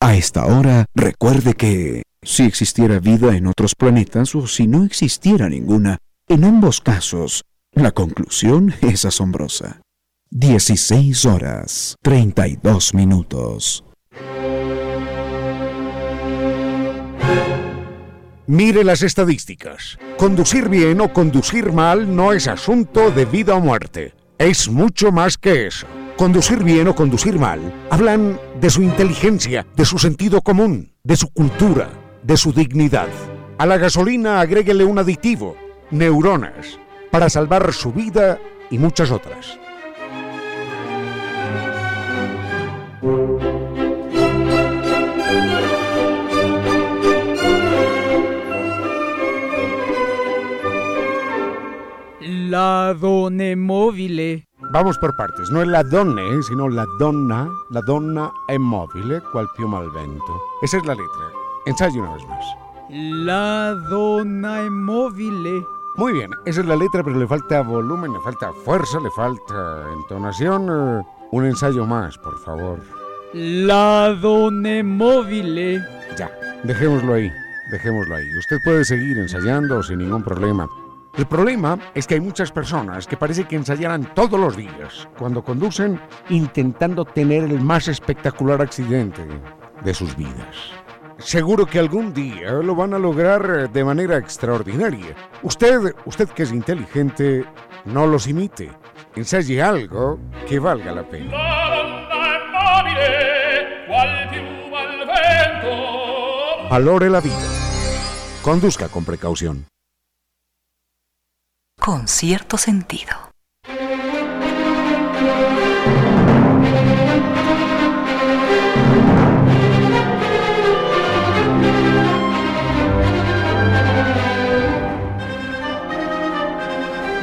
A esta hora, recuerde que si existiera vida en otros planetas o si no existiera ninguna, en ambos casos, la conclusión es asombrosa. 16 horas 32 minutos. Mire las estadísticas. Conducir bien o conducir mal no es asunto de vida o muerte. Es mucho más que eso. Conducir bien o conducir mal hablan de su inteligencia, de su sentido común, de su cultura, de su dignidad. A la gasolina agréguele un aditivo, neuronas, para salvar su vida y muchas otras. La mobile. Vamos por partes, no es la donne, sino la donna, la donna è mobile, cual piuma al vento. Esa es la letra. Ensayo una vez más. La donna è mobile. Muy bien, esa es la letra, pero le falta volumen, le falta fuerza, le falta entonación. Eh, un ensayo más, por favor. La donna mobile. Ya, dejémoslo ahí, dejémoslo ahí. Usted puede seguir ensayando sin ningún problema. El problema es que hay muchas personas que parece que ensayaran todos los días cuando conducen intentando tener el más espectacular accidente de sus vidas. Seguro que algún día lo van a lograr de manera extraordinaria. Usted, usted que es inteligente, no los imite. Ensaye algo que valga la pena. Valore la vida. Conduzca con precaución con cierto sentido.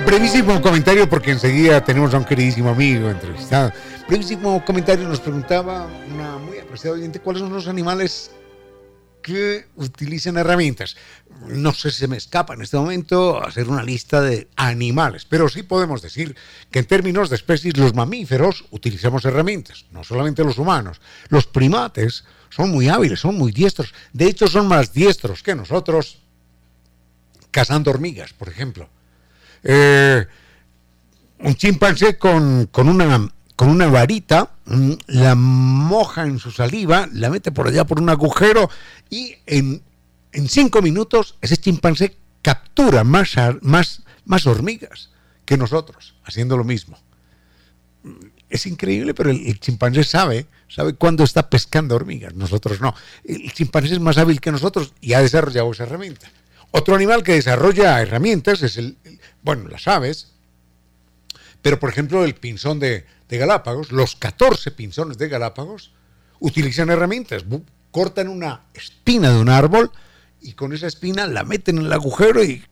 Brevísimo comentario porque enseguida tenemos a un queridísimo amigo entrevistado. Brevísimo comentario nos preguntaba una muy apreciada oyente cuáles son los animales que utilicen herramientas. No sé si se me escapa en este momento hacer una lista de animales, pero sí podemos decir que en términos de especies los mamíferos utilizamos herramientas, no solamente los humanos. Los primates son muy hábiles, son muy diestros, de hecho son más diestros que nosotros cazando hormigas, por ejemplo. Eh, un chimpancé con, con una con una varita, mm, la moja en su saliva, la mete por allá por un agujero y en, cinco minutos ese chimpancé captura más, más, más hormigas que nosotros, haciendo lo mismo. Es increíble, pero el, chimpancé sabe, sabe cuándo está pescando hormigas, nosotros no. El chimpancé es más hábil que nosotros y ha desarrollado esa herramienta. Otro animal que desarrolla herramientas es el bueno, las aves, pero por ejemplo el pinzón de, de Galápagos, los 14 pinzones de Galápagos, utilizan herramientas, cortan una espina de un árbol y con esa espina la meten en el agujero y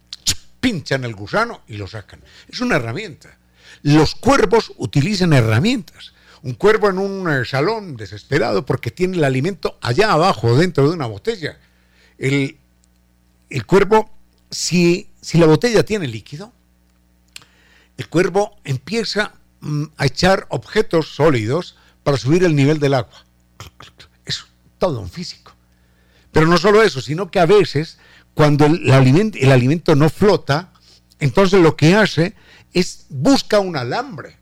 pinchan el gusano y lo sacan. Es una herramienta. Los cuervos utilizan herramientas. Un cuervo en un eh, salón desesperado porque tiene el alimento allá abajo, dentro de una botella. El, el cuervo, si, si la botella tiene líquido, el cuervo empieza a echar objetos sólidos para subir el nivel del agua. Es todo un físico. Pero no solo eso, sino que a veces, cuando el, alimento, el alimento no flota, entonces lo que hace es busca un alambre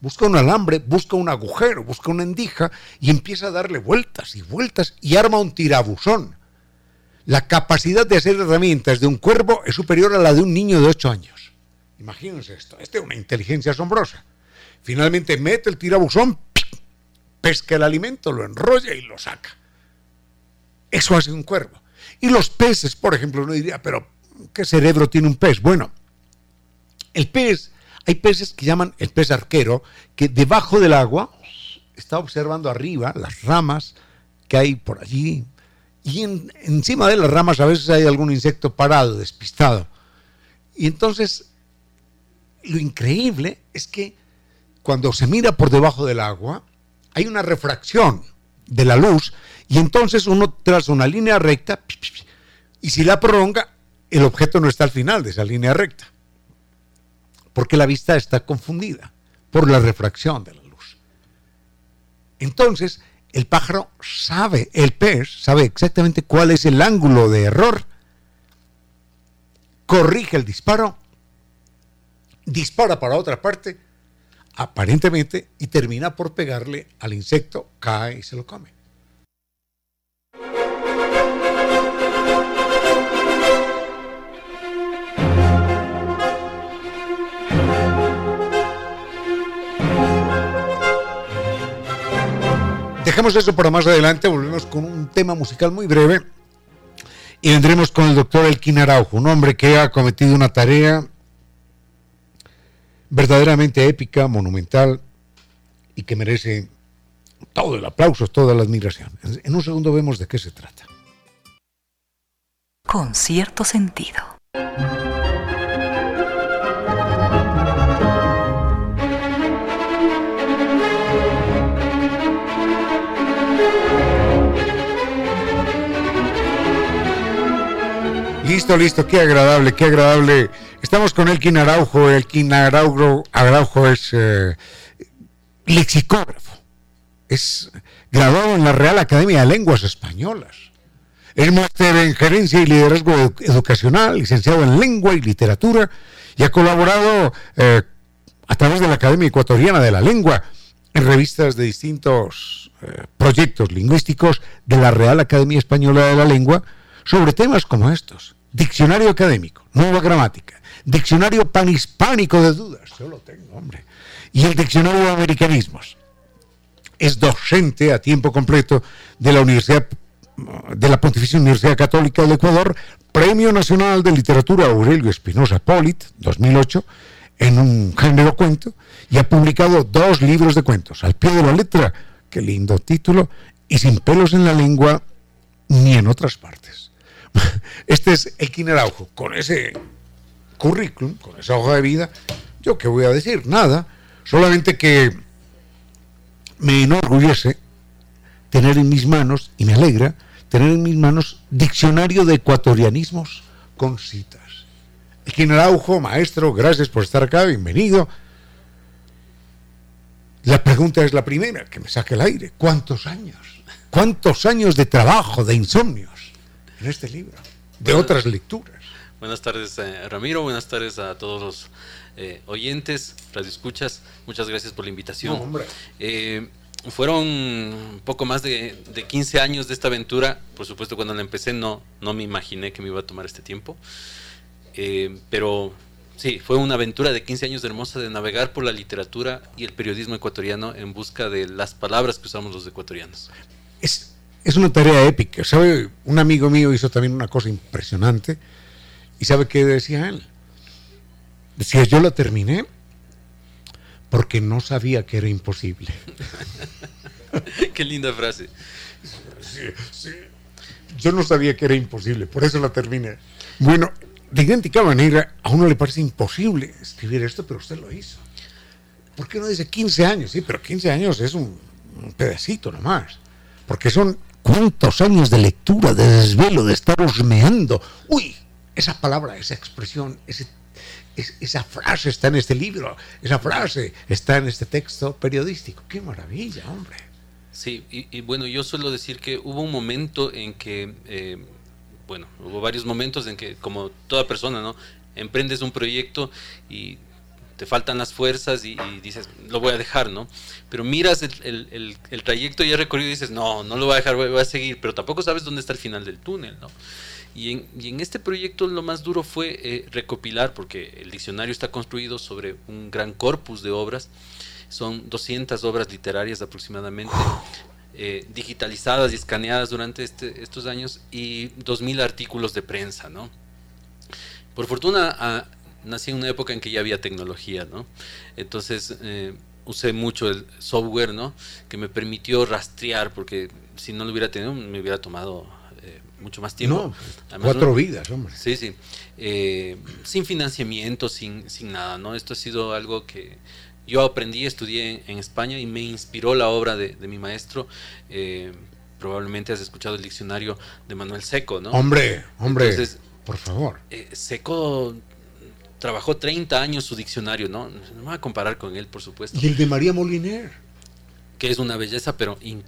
busca un alambre, busca un agujero, busca una endija y empieza a darle vueltas y vueltas y arma un tirabuzón. La capacidad de hacer herramientas de un cuervo es superior a la de un niño de 8 años. Imagínense esto, esta es una inteligencia asombrosa. Finalmente mete el tirabuzón, pesca el alimento, lo enrolla y lo saca. Eso hace un cuervo. Y los peces, por ejemplo, uno diría, pero ¿qué cerebro tiene un pez? Bueno, el pez, hay peces que llaman el pez arquero, que debajo del agua está observando arriba las ramas que hay por allí. Y encima de las ramas a veces hay algún insecto parado, despistado. Y entonces, lo increíble es que cuando se mira por debajo del agua, hay una refracción de la luz y entonces uno traza una línea recta y si la prolonga, el objeto no está al final de esa línea recta, porque la vista está confundida por la refracción de la luz. Entonces, el pájaro sabe, el pez sabe exactamente cuál es el ángulo de error, corrige el disparo, dispara para otra parte aparentemente, y termina por pegarle al insecto, cae y se lo come. Dejemos eso para más adelante, volvemos con un tema musical muy breve y vendremos con el doctor Elkin Araujo, un hombre que ha cometido una tarea verdaderamente épica, monumental y que merece todo el aplauso, toda la admiración. En un segundo vemos de qué se trata. Con cierto sentido. Listo, listo, qué agradable, qué agradable Estamos con Elkin Araujo. Elkin Araujo, Araujo es eh, lexicógrafo. Es graduado en la Real Academia de Lenguas Españolas. Es máster en gerencia y liderazgo educacional, licenciado en lengua y literatura y ha colaborado eh, a través de la Academia Ecuatoriana de la Lengua en revistas de distintos eh, proyectos lingüísticos de la Real Academia Española de la Lengua sobre temas como estos. Diccionario académico, nueva gramática, Diccionario panhispánico de dudas, yo lo tengo, hombre. Y el Diccionario de Americanismos. Es docente a tiempo completo de la Universidad de la Pontificia Universidad Católica del Ecuador, Premio Nacional de Literatura Aurelio Espinosa Polit, 2008, en un género cuento, y ha publicado dos libros de cuentos, al pie de la letra, qué lindo título, y sin pelos en la lengua ni en otras partes. Este es el Araujo, con ese currículum, con esa hoja de vida, yo qué voy a decir, nada, solamente que me enorgullece tener en mis manos, y me alegra, tener en mis manos diccionario de ecuatorianismos con citas. El Araujo, maestro, gracias por estar acá, bienvenido. La pregunta es la primera, que me saque el aire. ¿Cuántos años? ¿Cuántos años de trabajo, de insomnios en este libro? De otras lecturas. Buenas tardes, eh, Ramiro. Buenas tardes a todos los eh, oyentes, radioescuchas. Muchas gracias por la invitación. Eh, fueron poco más de, 15 años de esta aventura. Por supuesto, cuando la empecé no, no me imaginé que me iba a tomar este tiempo. pero sí, fue una aventura de 15 años hermosa de navegar por la literatura y el periodismo ecuatoriano en busca de las palabras que usamos los ecuatorianos. Es, es una tarea épica. ¿Sabe? Un amigo mío hizo también una cosa impresionante ¿Y sabe qué decía él? Decía, yo la terminé porque no sabía que era imposible. qué linda frase. Yo no sabía que era imposible, por eso la terminé. Bueno, de idéntica manera, a uno le parece imposible escribir esto, pero usted lo hizo. ¿Por qué no dice 15 años? Sí, pero 15 años es un, un pedacito nomás. Porque son cuántos años de lectura, de desvelo, de estar husmeando. Uy, esa palabra, esa expresión, esa frase está en este libro, esa frase está en este texto periodístico. ¡Qué maravilla, hombre! Sí, y, bueno, yo suelo decir que hubo un momento en que, eh, bueno, hubo varios momentos en que, como toda persona, ¿no? Emprendes un proyecto y te faltan las fuerzas y, dices, lo voy a dejar, ¿no? Pero miras el, trayecto ya recorrido y dices, no, no lo voy a dejar, voy, a seguir, pero tampoco sabes dónde está el final del túnel, ¿no? Y en, este proyecto lo más duro fue eh, recopilar, porque el diccionario está construido sobre un gran corpus de obras, son 200 obras literarias aproximadamente, eh, digitalizadas y escaneadas durante este, estos años y 2.000 artículos de prensa, ¿no? Por fortuna, ah, nací en una época en que ya había tecnología, ¿no? Entonces, eh, usé mucho el software, ¿no? Que me permitió rastrear, porque si no lo hubiera tenido, me hubiera tomado mucho más tiempo. No, cuatro vidas, hombre. Sí, sí. Eh, sin financiamiento, sin, sin nada, ¿no? Esto ha sido algo que yo aprendí, estudié en, España y me inspiró la obra de, mi maestro. probablemente has escuchado el diccionario de Manuel Seco, ¿no? Hombre, hombre. Entonces, por favor. Eh, Seco trabajó 30 años su diccionario, ¿no? No me voy a comparar con él, por supuesto. Y el de María Moliner. Que es una belleza, pero eh,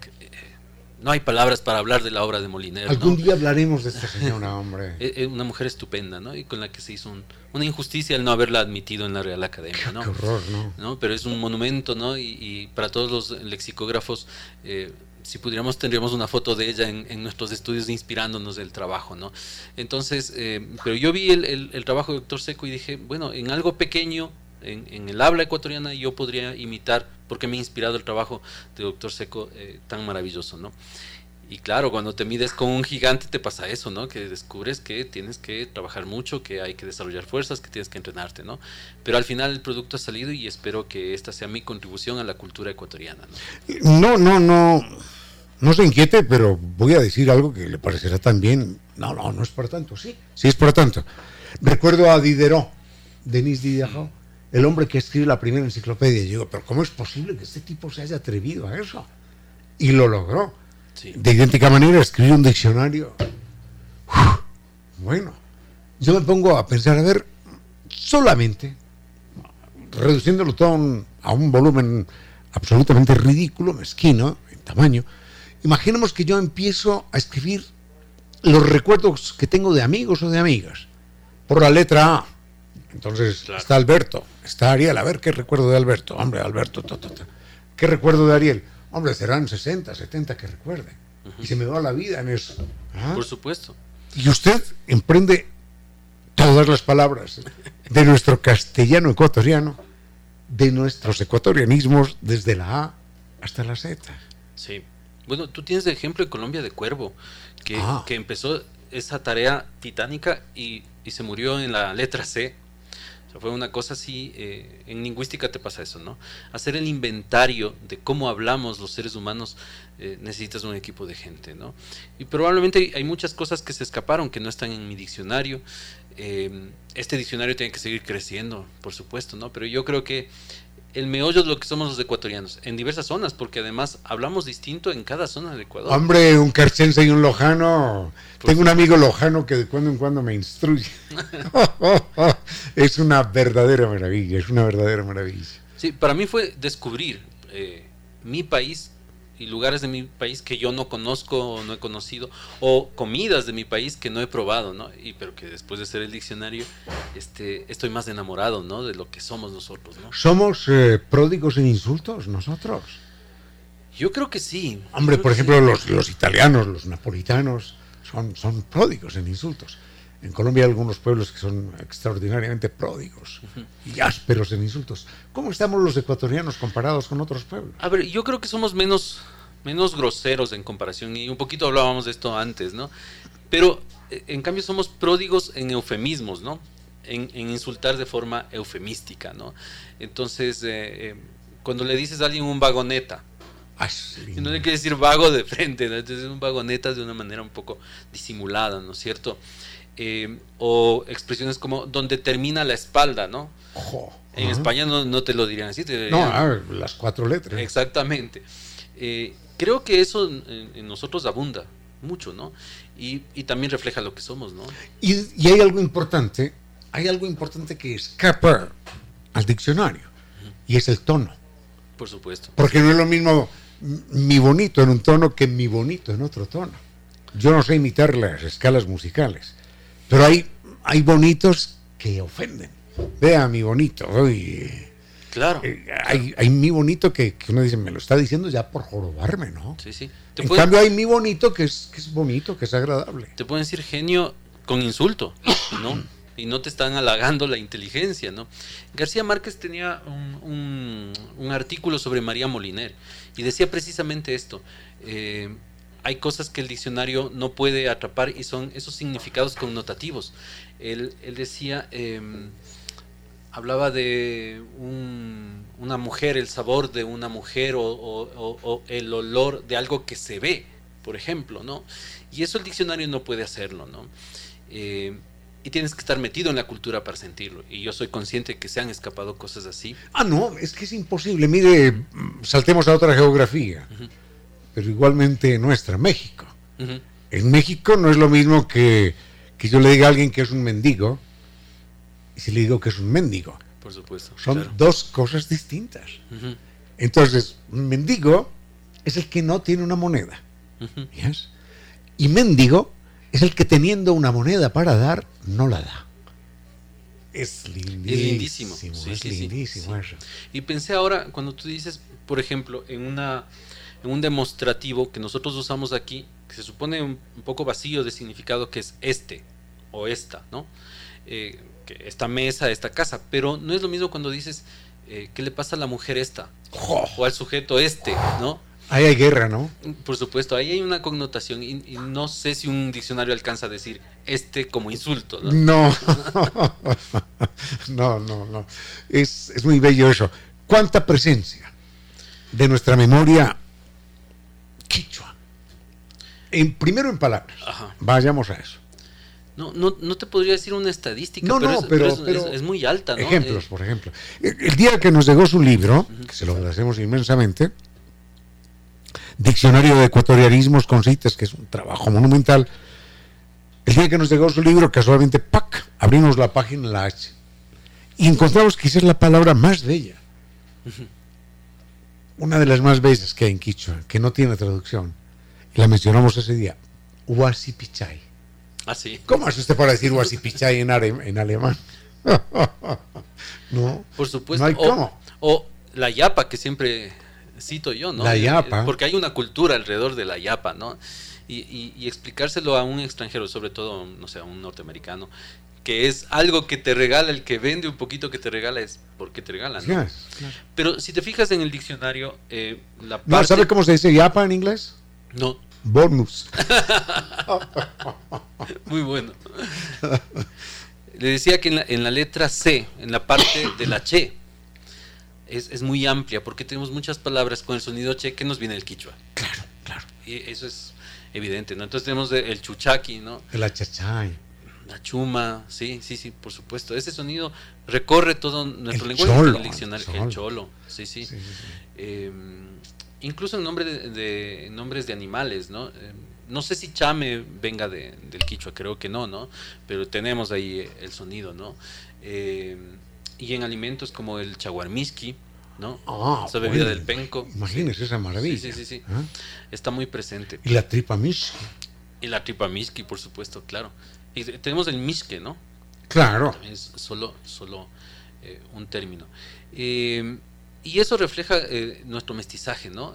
no hay palabras para hablar de la obra de Moliner. Algún día hablaremos de esta señora, hombre. Es una mujer estupenda, ¿no? Y con la que se hizo una injusticia el no haberla admitido en la Real Academia, ¿no? Qué horror, ¿no? ¿no? Pero es un monumento, ¿no? Y, para todos los lexicógrafos, eh, si pudiéramos tendríamos una foto de ella en, nuestros estudios inspirándonos del trabajo, ¿no? Entonces, eh, pero yo vi el, trabajo de doctor Seco y dije, bueno, en algo pequeño, en, el habla ecuatoriana, yo podría imitar, porque me ha inspirado el trabajo de doctor Seco eh, tan maravilloso, ¿no? Y claro, cuando te mides con un gigante te pasa eso, ¿no? Que descubres que tienes que trabajar mucho, que hay que desarrollar fuerzas, que tienes que entrenarte, ¿no? Pero al final el producto ha salido y espero que esta sea mi contribución a la cultura ecuatoriana, ¿no? No, no, no se inquiete, pero voy a decir algo que le parecerá también. No, no, no es por tanto, sí, sí es por tanto. Recuerdo a Diderot, Denis Diderot, el hombre que escribe la primera enciclopedia. Y digo, pero ¿cómo es posible que este tipo se haya atrevido a eso? Y lo logró. De idéntica manera, escribió un diccionario. bueno, yo me pongo a pensar, a ver, solamente, reduciéndolo todo a un, a un volumen absolutamente ridículo, mezquino, en tamaño, Imaginemos que yo empiezo a escribir los recuerdos que tengo de amigos o de amigas por la letra A. Entonces está Alberto, está Ariel. A ver qué recuerdo de Alberto. Hombre, Alberto, ¿qué recuerdo de Ariel? Hombre, serán 60, 70 que recuerde. Y se me va la vida en eso. ¿Ah? Por supuesto. Y usted emprende todas las palabras de nuestro castellano ecuatoriano, de nuestros ecuatorianismos desde la A hasta la Z. Sí. Bueno, tú tienes de ejemplo en Colombia de Cuervo, que, ah. que empezó esa tarea titánica y, y, se murió en la letra C. O sea, fue una cosa así, eh, en lingüística te pasa eso, ¿no? Hacer el inventario de cómo hablamos los seres humanos, eh, necesitas un equipo de gente, ¿no? Y probablemente hay muchas cosas que se escaparon, que no están en mi diccionario. Eh, este diccionario tiene que seguir creciendo, por supuesto, ¿no? Pero yo creo que el meollo de lo que somos los ecuatorianos, en diversas zonas, porque además hablamos distinto en cada zona del Ecuador. Hombre, un carchense y un lojano. Tengo un amigo lojano que de cuando en cuando me instruye. es una verdadera maravilla, es una verdadera maravilla. Sí, para mí fue descubrir eh, mi país y lugares de mi país que yo no conozco o no he conocido, o comidas de mi país que no he probado, ¿no? Y pero que después de hacer el diccionario, este, estoy más enamorado, ¿no? De lo que somos nosotros, ¿no? ¿Somos eh, pródigos en insultos nosotros? Yo creo que sí. Hombre, por ejemplo, los, los, italianos, los napolitanos, son, son pródigos en insultos. En Colombia hay algunos pueblos que son extraordinariamente pródigos y ásperos en insultos. ¿Cómo estamos los ecuatorianos comparados con otros pueblos? A ver, yo creo que somos menos, menos groseros en comparación y un poquito hablábamos de esto antes, ¿no? Pero eh, en cambio somos pródigos en eufemismos, ¿no? En, insultar de forma eufemística, ¿no? Entonces, eh, eh, cuando le dices a alguien un vagoneta, y no le quiere decir vago de frente, ¿no? entonces un vagoneta de una manera un poco disimulada, ¿no es cierto? Eh, o expresiones como donde termina la espalda, ¿no? en España no, te lo dirían así. no, las cuatro letras. Exactamente. Eh, creo que eso en, nosotros abunda mucho, ¿no? Y, también refleja lo que somos, ¿no? Y, hay algo importante, hay algo importante que escapa al diccionario, y es el tono. Por supuesto. Porque no es lo mismo mi bonito en un tono que mi bonito en otro tono. Yo no sé imitar las escalas musicales. Pero hay, hay bonitos que ofenden. vea mi bonito. Uy, Claro. eh, hay, hay mi bonito que, que uno dice, me lo está diciendo ya por jorobarme, ¿no? Sí, sí. En pueden, cambio hay mi bonito que es, que es bonito, que es agradable. te pueden decir genio con insulto, ¿no? Y no te están halagando la inteligencia, ¿no? García Márquez tenía un, un- un artículo sobre María Moliner y decía precisamente esto. eh, hay cosas que el diccionario no puede atrapar y son esos significados connotativos. Él, él decía, em, hablaba de un- una mujer, el sabor de una mujer o, o- o- o el olor de algo que se ve, por ejemplo, ¿no? Y eso el diccionario no puede hacerlo, ¿no? Eh, y tienes que estar metido en la cultura para sentirlo. Y yo soy consciente que se han escapado cosas así. Ah, no, es que es imposible. Mire, mm, saltemos a otra geografía. Pero igualmente nuestra, México. En México no es lo mismo que, que yo le diga a alguien que es un mendigo y si le digo que es un mendigo. Por supuesto. Son claro. dos cosas distintas. Entonces, un mendigo es el que no tiene una moneda. ¿yes? Y mendigo es el que teniendo una moneda para dar, no la da. Es lindísimo. Es lindísimo. Sí, es sí, lindísimo sí. eso. Y pensé ahora, cuando tú dices, por ejemplo, en, una, un demostrativo que nosotros usamos aquí, que se supone un, un poco vacío de significado, que es este o esta, ¿no? Eh, que esta mesa, esta casa, pero no es lo mismo cuando dices, eh, ¿qué le pasa a la mujer esta? O al sujeto este, ¿no? ahí hay guerra, ¿no? Por supuesto, ahí hay una connotación y, y no sé si un diccionario alcanza a decir este como insulto, ¿no? No, no, no, no. Es, es muy bello eso. ¿Cuánta presencia de nuestra memoria quichua? En, primero en palabras. Ajá. Vayamos a eso. No, no, no te podría decir una estadística, No, pero, no, es, pero- es- pero- es- es muy alta, ¿no? Ejemplos, Eh, por ejemplo. El el día que nos llegó su libro, que se lo agradecemos inmensamente, Diccionario de Ecuatorianismos con citas, que es un trabajo monumental, el día que nos llegó su libro, casualmente, ¡pac! abrimos la página en la H y encontramos quizás la palabra más bella. Una de las más bellas que hay en Quichua, que no tiene traducción. Y la mencionamos ese día, Huasipichay. ah, sí. ¿Cómo hace usted para decir Huasipichay en, en alemán? no. Por supuesto. No hay o, cómo. o la yapa que siempre cito yo, ¿no? La Eh, yapa. Porque hay una cultura alrededor de la yapa, ¿no? Y, y- y explicárselo a un extranjero, sobre todo, no sé, a un norteamericano, que es algo que te regala, el que vende un poquito que te regala es porque te regala, ¿no? Yes. Pero si te fijas en el diccionario, eh, la No, parte... ¿sabe cómo se dice yapa en inglés? No, Bonus. muy bueno. Le decía que en la, en la letra C, en la parte de la che, es, es muy amplia porque tenemos muchas palabras con el sonido che que nos viene el quichua. Claro, claro. Y eso es evidente, ¿no? Entonces tenemos el chuchaqui, ¿no? El achachay. La chuma, sí, sí, sí, por supuesto. Ese sonido recorre todo nuestro El lenguaje cholo, el diccionario. el El cholo. sí, sí. Sí, sí, sí. Eh, incluso en nombre de, de- nombres de animales, ¿no? Eh, no sé si chame venga de- del quichua, creo que no, ¿no? Pero tenemos ahí el sonido, ¿no? Eh, y en alimentos como el chaguarmiski, ¿no? Ah, Esa bebida bueno, del penco. Imagínese esa maravilla. Sí, sí, sí, sí. ¿Ah? Está muy presente. Y la tripa mish. Y la tripa miski, por supuesto, claro. Y tenemos el misque, ¿no? Claro. Es solo, solo eh, un término. Eh, y eso refleja eh, nuestro mestizaje, ¿no?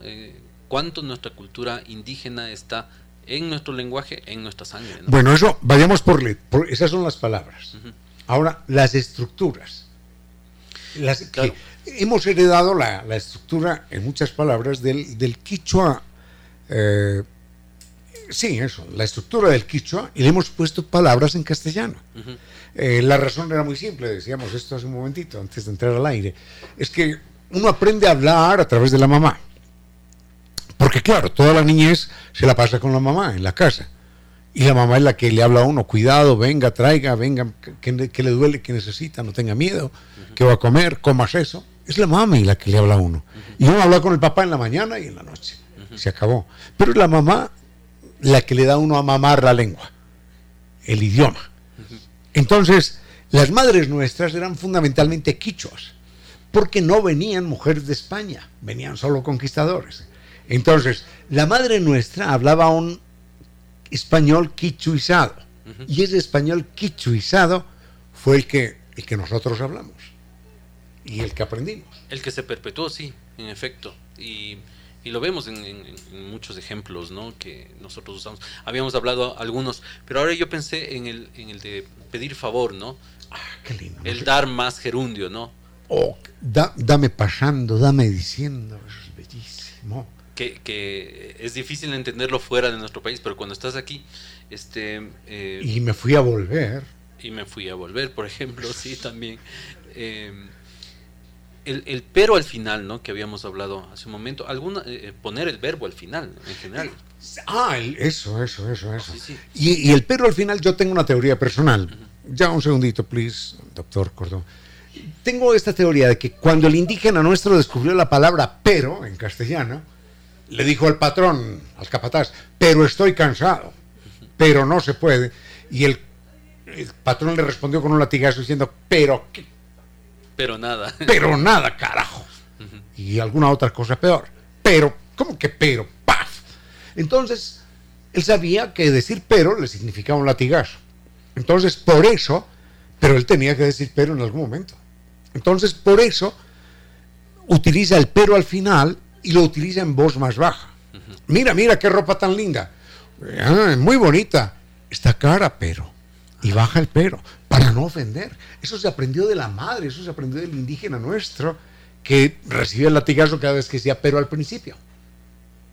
Cuánto nuestra cultura indígena está en nuestro lenguaje, en nuestra sangre, ¿no? Bueno, eso, vayamos por, por esas son las palabras. Ahora, las estructuras. Las que hemos heredado la, la estructura, en muchas palabras, del, del quichua. eh, sí, eso, la estructura del quichua, y le hemos puesto palabras en castellano. Ujú. Eh, la razón era muy simple, decíamos esto hace un momentito, antes de entrar al aire. Es que uno aprende a hablar a través de la mamá. Porque claro, toda la niñez se la pasa con la mamá en la casa. Y la mamá es la que le habla a uno, cuidado, venga, traiga, venga, que, que le duele, que necesita, no tenga miedo, que va a comer, comas eso. Es la mami la que le habla a uno. Y uno habla con el papá en la mañana y en la noche. Se acabó. Pero la mamá la que le da uno a mamar la lengua, el idioma. Entonces, las madres nuestras eran fundamentalmente quichuas, porque no venían mujeres de España, venían solo conquistadores. Entonces, la madre nuestra hablaba un español quichuizado, y ese español quichuizado fue el que el que nosotros hablamos y el que aprendimos. El que se perpetuó, sí, en efecto. Y, y lo vemos en, en- en muchos ejemplos ¿no? que nosotros usamos. Habíamos hablado algunos, pero ahora yo pensé en el, en el de pedir favor, ¿no? Ah, qué lindo. El dar más gerundio, ¿no? Oh, da- dame pasando, dame diciendo, es bellísimo. Que, que es difícil entenderlo fuera de nuestro país, pero cuando estás aquí, este, eh, Y me fui a volver. y me fui a volver, por ejemplo, sí, también. Eh, el, el pero al final, ¿no? Que habíamos hablado hace un momento. Alguna, eh, poner el verbo al final, en general. Ah, el- eso, eso, eso, eso. Sí, sí. Y, y el pero al final yo tengo una teoría personal. Ya un segundito, please, doctor Cordón. Tengo esta teoría de que cuando el indígena nuestro descubrió la palabra pero en castellano, le dijo al patrón, al capataz, pero estoy cansado, pero no se puede. Y el, el patrón le respondió con un latigazo diciendo, pero qué Pero nada. pero nada, carajo. Y alguna otra cosa peor. Pero, ¿cómo que pero? ¡Paf! Entonces, él sabía que decir pero le significaba un latigazo. Entonces, por eso, pero él tenía que decir pero en algún momento. Entonces, por eso, utiliza el pero al final y lo utiliza en voz más baja. Mira, mira qué ropa tan linda. Ah, muy bonita. Está cara, pero. Y baja el pero, para no ofender. Eso se aprendió de la madre, eso se aprendió del indígena nuestro, que recibía el latigazo cada vez que decía pero al principio.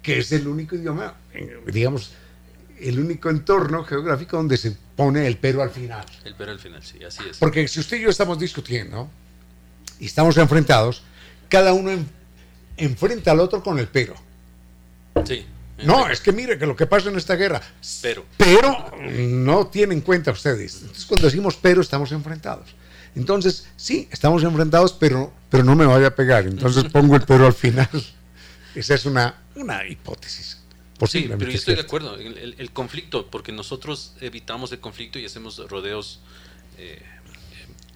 Que es el único idioma, eh, digamos, el único entorno geográfico donde se pone el pero al final. El pero al final, sí, así es. Porque si usted y yo estamos discutiendo y estamos enfrentados, cada uno en- enfrenta al otro con el pero. Sí. En No, es que mire que lo que pasa en esta guerra. Pero. Pero no tienen en cuenta ustedes. Entonces, cuando decimos pero, estamos enfrentados. Entonces, sí, estamos enfrentados, pero, pero no me vaya a pegar. Entonces pongo el pero al final. Esa es una, una hipótesis. Sí, pero yo estoy de acuerdo. El, el- el conflicto, porque nosotros evitamos el conflicto y hacemos rodeos. eh,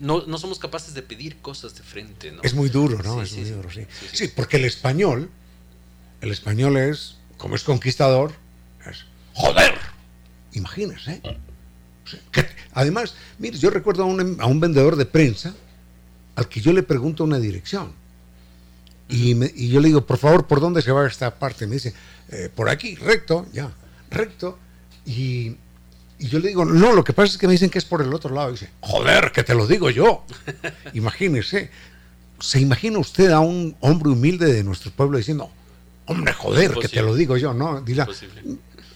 no, no somos capaces de pedir cosas de frente, ¿no? Es muy duro, ¿no? Sí, es sí, muy duro, sí. Sí, sí. Sí, porque el español, el español es, como es conquistador, es joder. Imagínese. Sí, que- además, mire, yo recuerdo a un, a un vendedor de prensa al que yo le pregunto una dirección. Y, me- y yo le digo, por favor, ¿por dónde se va esta parte? Me dice, "Eh, por aquí, recto, ya, recto. Y, y yo le digo, no, lo que pasa es que me dicen que es por el otro lado. Y dice, joder, que te lo digo yo. Imagínese. ¿Se imagina usted a un hombre humilde de nuestro pueblo diciendo, hombre, joder, que te lo digo yo? No, dirá, Imposible.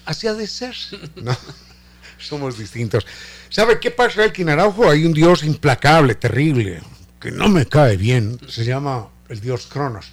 así ha de ser. No, somos distintos. ¿Sabe qué pasa, Elkin Araujo? Hay un dios implacable, terrible, que no me cae bien. Se llama el dios Cronos.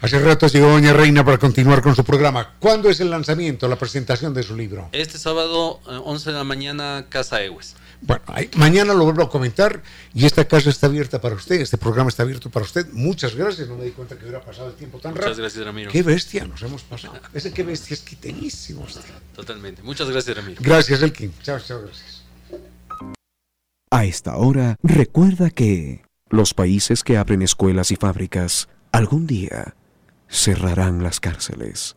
Hace rato llegó Doña Reina para continuar con su programa. ¿Cuándo es el lanzamiento, la presentación de su libro? Este sábado, eh, 11 de la mañana, Casa Ewes. Bueno, ahí- mañana lo vuelvo a comentar y esta casa está abierta para usted, este programa está abierto para usted. Muchas gracias, no me di cuenta que hubiera pasado el tiempo tan Muchas rápido. gracias, Ramiro. Qué bestia nos hemos pasado. Ese qué bestia es quiterísimo. usted. Totalmente. Muchas gracias, Ramiro. Gracias, Elkin. Chao, chao, gracias. A esta hora, recuerda que los países que abren escuelas y fábricas algún día cerrarán las cárceles.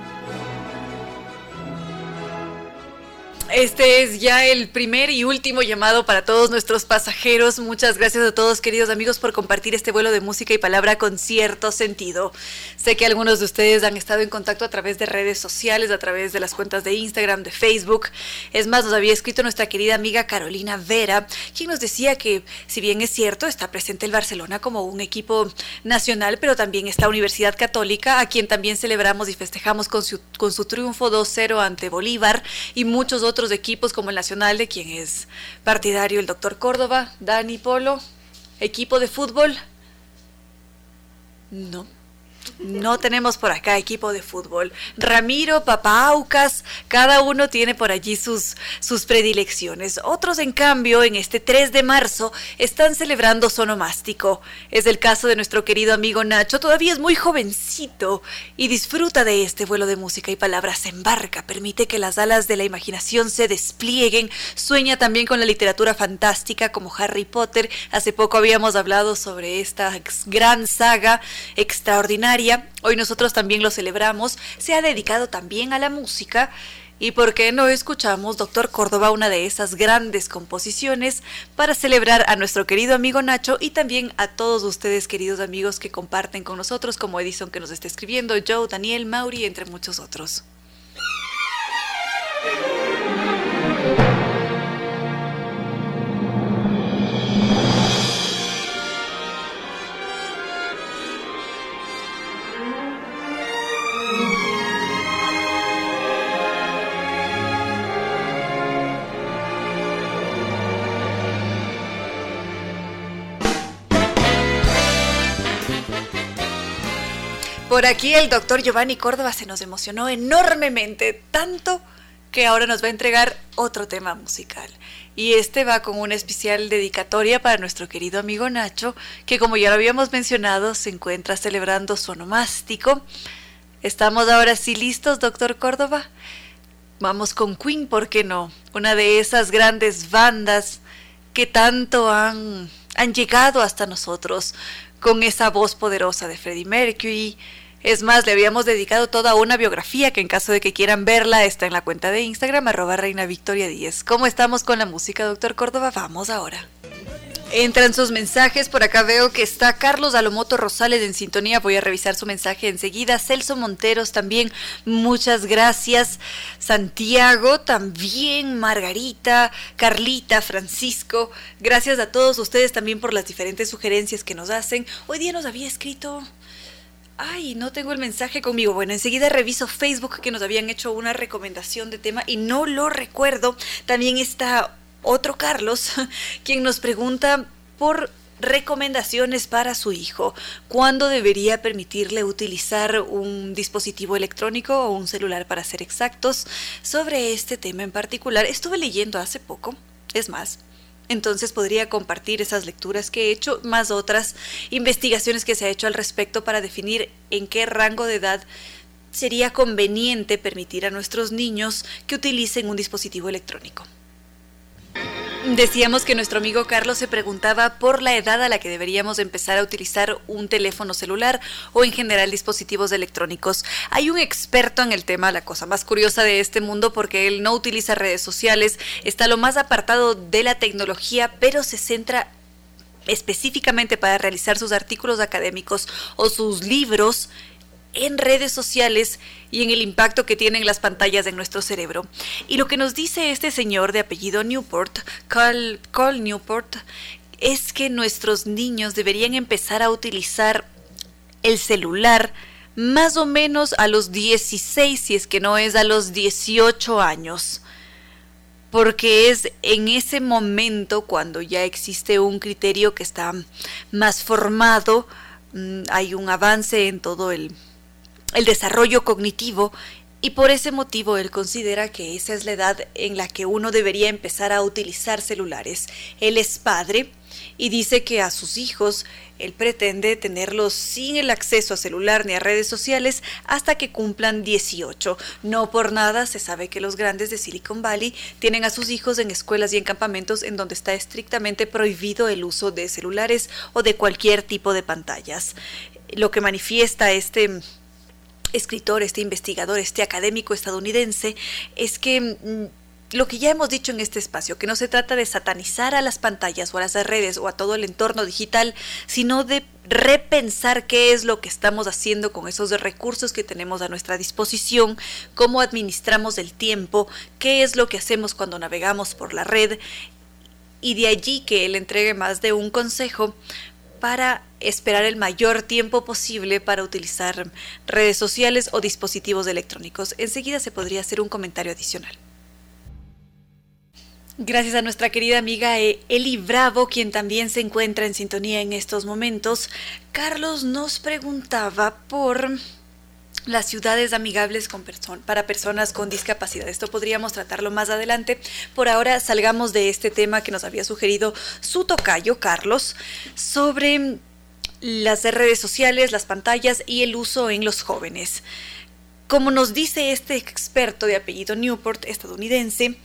Este es ya el primer y último llamado para todos nuestros pasajeros. Muchas gracias a todos, queridos amigos, por compartir este vuelo de música y palabra con cierto sentido. Sé que algunos de ustedes han estado en contacto a través de redes sociales, a través de las cuentas de Instagram, de Facebook. Es más, nos había escrito nuestra querida amiga Carolina Vera, quien nos decía que, si bien es cierto, está presente el Barcelona como un equipo nacional, pero también está Universidad Católica, a quien también celebramos y festejamos con su, con su triunfo 2-0 ante Bolívar y muchos otros equipos como el Nacional, de quien es partidario el doctor Córdoba, Dani Polo, equipo de fútbol. No. No tenemos por acá equipo de fútbol. Ramiro, Papaucas, cada uno tiene por allí sus, sus predilecciones. Otros, en cambio, en este 3 de marzo, están celebrando sonomástico. Es el caso de nuestro querido amigo Nacho, todavía es muy jovencito y disfruta de este vuelo de música y palabras. Se embarca, permite que las alas de la imaginación se desplieguen, sueña también con la literatura fantástica como Harry Potter. Hace poco habíamos hablado sobre esta gran saga extraordinaria hoy nosotros también lo celebramos, se ha dedicado también a la música. ¿Y por qué no escuchamos, doctor Córdoba, una de esas grandes composiciones para celebrar a nuestro querido amigo Nacho y también a todos ustedes, queridos amigos, que comparten con nosotros, como Edison que nos está escribiendo, Joe, Daniel, Mauri, entre muchos otros? Por aquí el doctor Giovanni Córdoba se nos emocionó enormemente, tanto que ahora nos va a entregar otro tema musical. Y este va con una especial dedicatoria para nuestro querido amigo Nacho, que como ya lo habíamos mencionado, se encuentra celebrando su onomástico. ¿Estamos ahora sí listos, doctor Córdoba? Vamos con Queen, ¿por qué no? Una de esas grandes bandas que tanto han, han llegado hasta nosotros, con esa voz poderosa de Freddie Mercury, es más, le habíamos dedicado toda una biografía que en caso de que quieran verla está en la cuenta de Instagram arroba reina victoria 10. ¿Cómo estamos con la música, doctor Córdoba? Vamos ahora. Entran sus mensajes, por acá veo que está Carlos Alomoto Rosales en sintonía, voy a revisar su mensaje enseguida. Celso Monteros también, muchas gracias. Santiago también, Margarita, Carlita, Francisco, gracias a todos ustedes también por las diferentes sugerencias que nos hacen. Hoy día nos había escrito Ay, no tengo el mensaje conmigo. Bueno, enseguida reviso Facebook que nos habían hecho una recomendación de tema y no lo recuerdo. También está otro Carlos, quien nos pregunta por recomendaciones para su hijo. ¿Cuándo debería permitirle utilizar un dispositivo electrónico o un celular para ser exactos? Sobre este tema en particular, estuve leyendo hace poco, es más, entonces podría compartir esas lecturas que he hecho, más otras investigaciones que se ha hecho al respecto para definir en qué rango de edad sería conveniente permitir a nuestros niños que utilicen un dispositivo electrónico. Decíamos que nuestro amigo Carlos se preguntaba por la edad a la que deberíamos empezar a utilizar un teléfono celular o en general dispositivos electrónicos. Hay un experto en el tema, la cosa más curiosa de este mundo porque él no utiliza redes sociales, está lo más apartado de la tecnología, pero se centra específicamente para realizar sus artículos académicos o sus libros en redes sociales y en el impacto que tienen las pantallas en nuestro cerebro. Y lo que nos dice este señor de apellido Newport, Carl, Newport, es que nuestros niños deberían empezar a utilizar el celular más o menos a los 16, si es que no es a los 18 años. Porque es en ese momento cuando ya existe un criterio que está más formado, mm, hay un avance en todo el el desarrollo cognitivo y por ese motivo él considera que esa es la edad en la que uno debería empezar a utilizar celulares. Él es padre y dice que a sus hijos él pretende tenerlos sin el acceso a celular ni a redes sociales hasta que cumplan 18. No por nada se sabe que los grandes de Silicon Valley tienen a sus hijos en escuelas y en campamentos en donde está estrictamente prohibido el uso de celulares o de cualquier tipo de pantallas. Lo que manifiesta este escritor, este investigador, este académico estadounidense, es que mm, lo que ya hemos dicho en este espacio, que no se trata de satanizar a las pantallas o a las redes o a todo el entorno digital, sino de repensar qué es lo que estamos haciendo con esos recursos que tenemos a nuestra disposición, cómo administramos el tiempo, qué es lo que hacemos cuando navegamos por la red. Y de allí que él entregue más de un consejo para esperar el mayor tiempo posible para utilizar redes sociales o dispositivos electrónicos. Enseguida se podría hacer un comentario adicional. Gracias a nuestra querida amiga eh, Eli Bravo, quien también se encuentra en sintonía en estos momentos. Carlos nos preguntaba por las ciudades amigables con para personas con discapacidad. Esto podríamos tratarlo más adelante. Por ahora salgamos de este tema que nos había sugerido su tocayo, Carlos, sobre las redes sociales, las pantallas y el uso en los jóvenes. Como nos dice este experto de apellido Newport, estadounidense,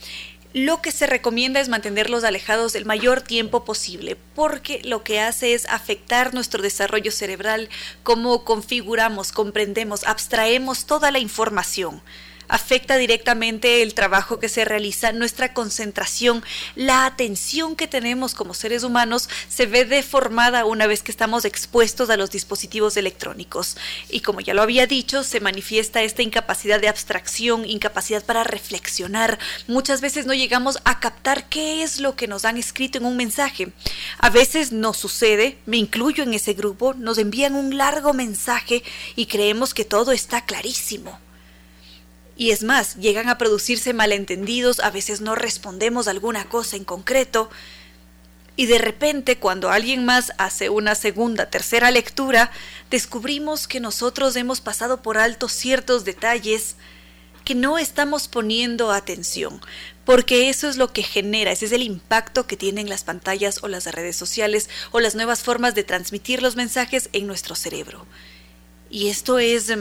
lo que se recomienda es mantenerlos alejados el mayor tiempo posible, porque lo que hace es afectar nuestro desarrollo cerebral, cómo configuramos, comprendemos, abstraemos toda la información afecta directamente el trabajo que se realiza, nuestra concentración, la atención que tenemos como seres humanos se ve deformada una vez que estamos expuestos a los dispositivos electrónicos. Y como ya lo había dicho, se manifiesta esta incapacidad de abstracción, incapacidad para reflexionar. Muchas veces no llegamos a captar qué es lo que nos han escrito en un mensaje. A veces no sucede, me incluyo en ese grupo, nos envían un largo mensaje y creemos que todo está clarísimo. Y es más, llegan a producirse malentendidos, a veces no respondemos a alguna cosa en concreto, y de repente cuando alguien más hace una segunda, tercera lectura, descubrimos que nosotros hemos pasado por alto ciertos detalles que no estamos poniendo atención, porque eso es lo que genera, ese es el impacto que tienen las pantallas o las redes sociales o las nuevas formas de transmitir los mensajes en nuestro cerebro. Y esto es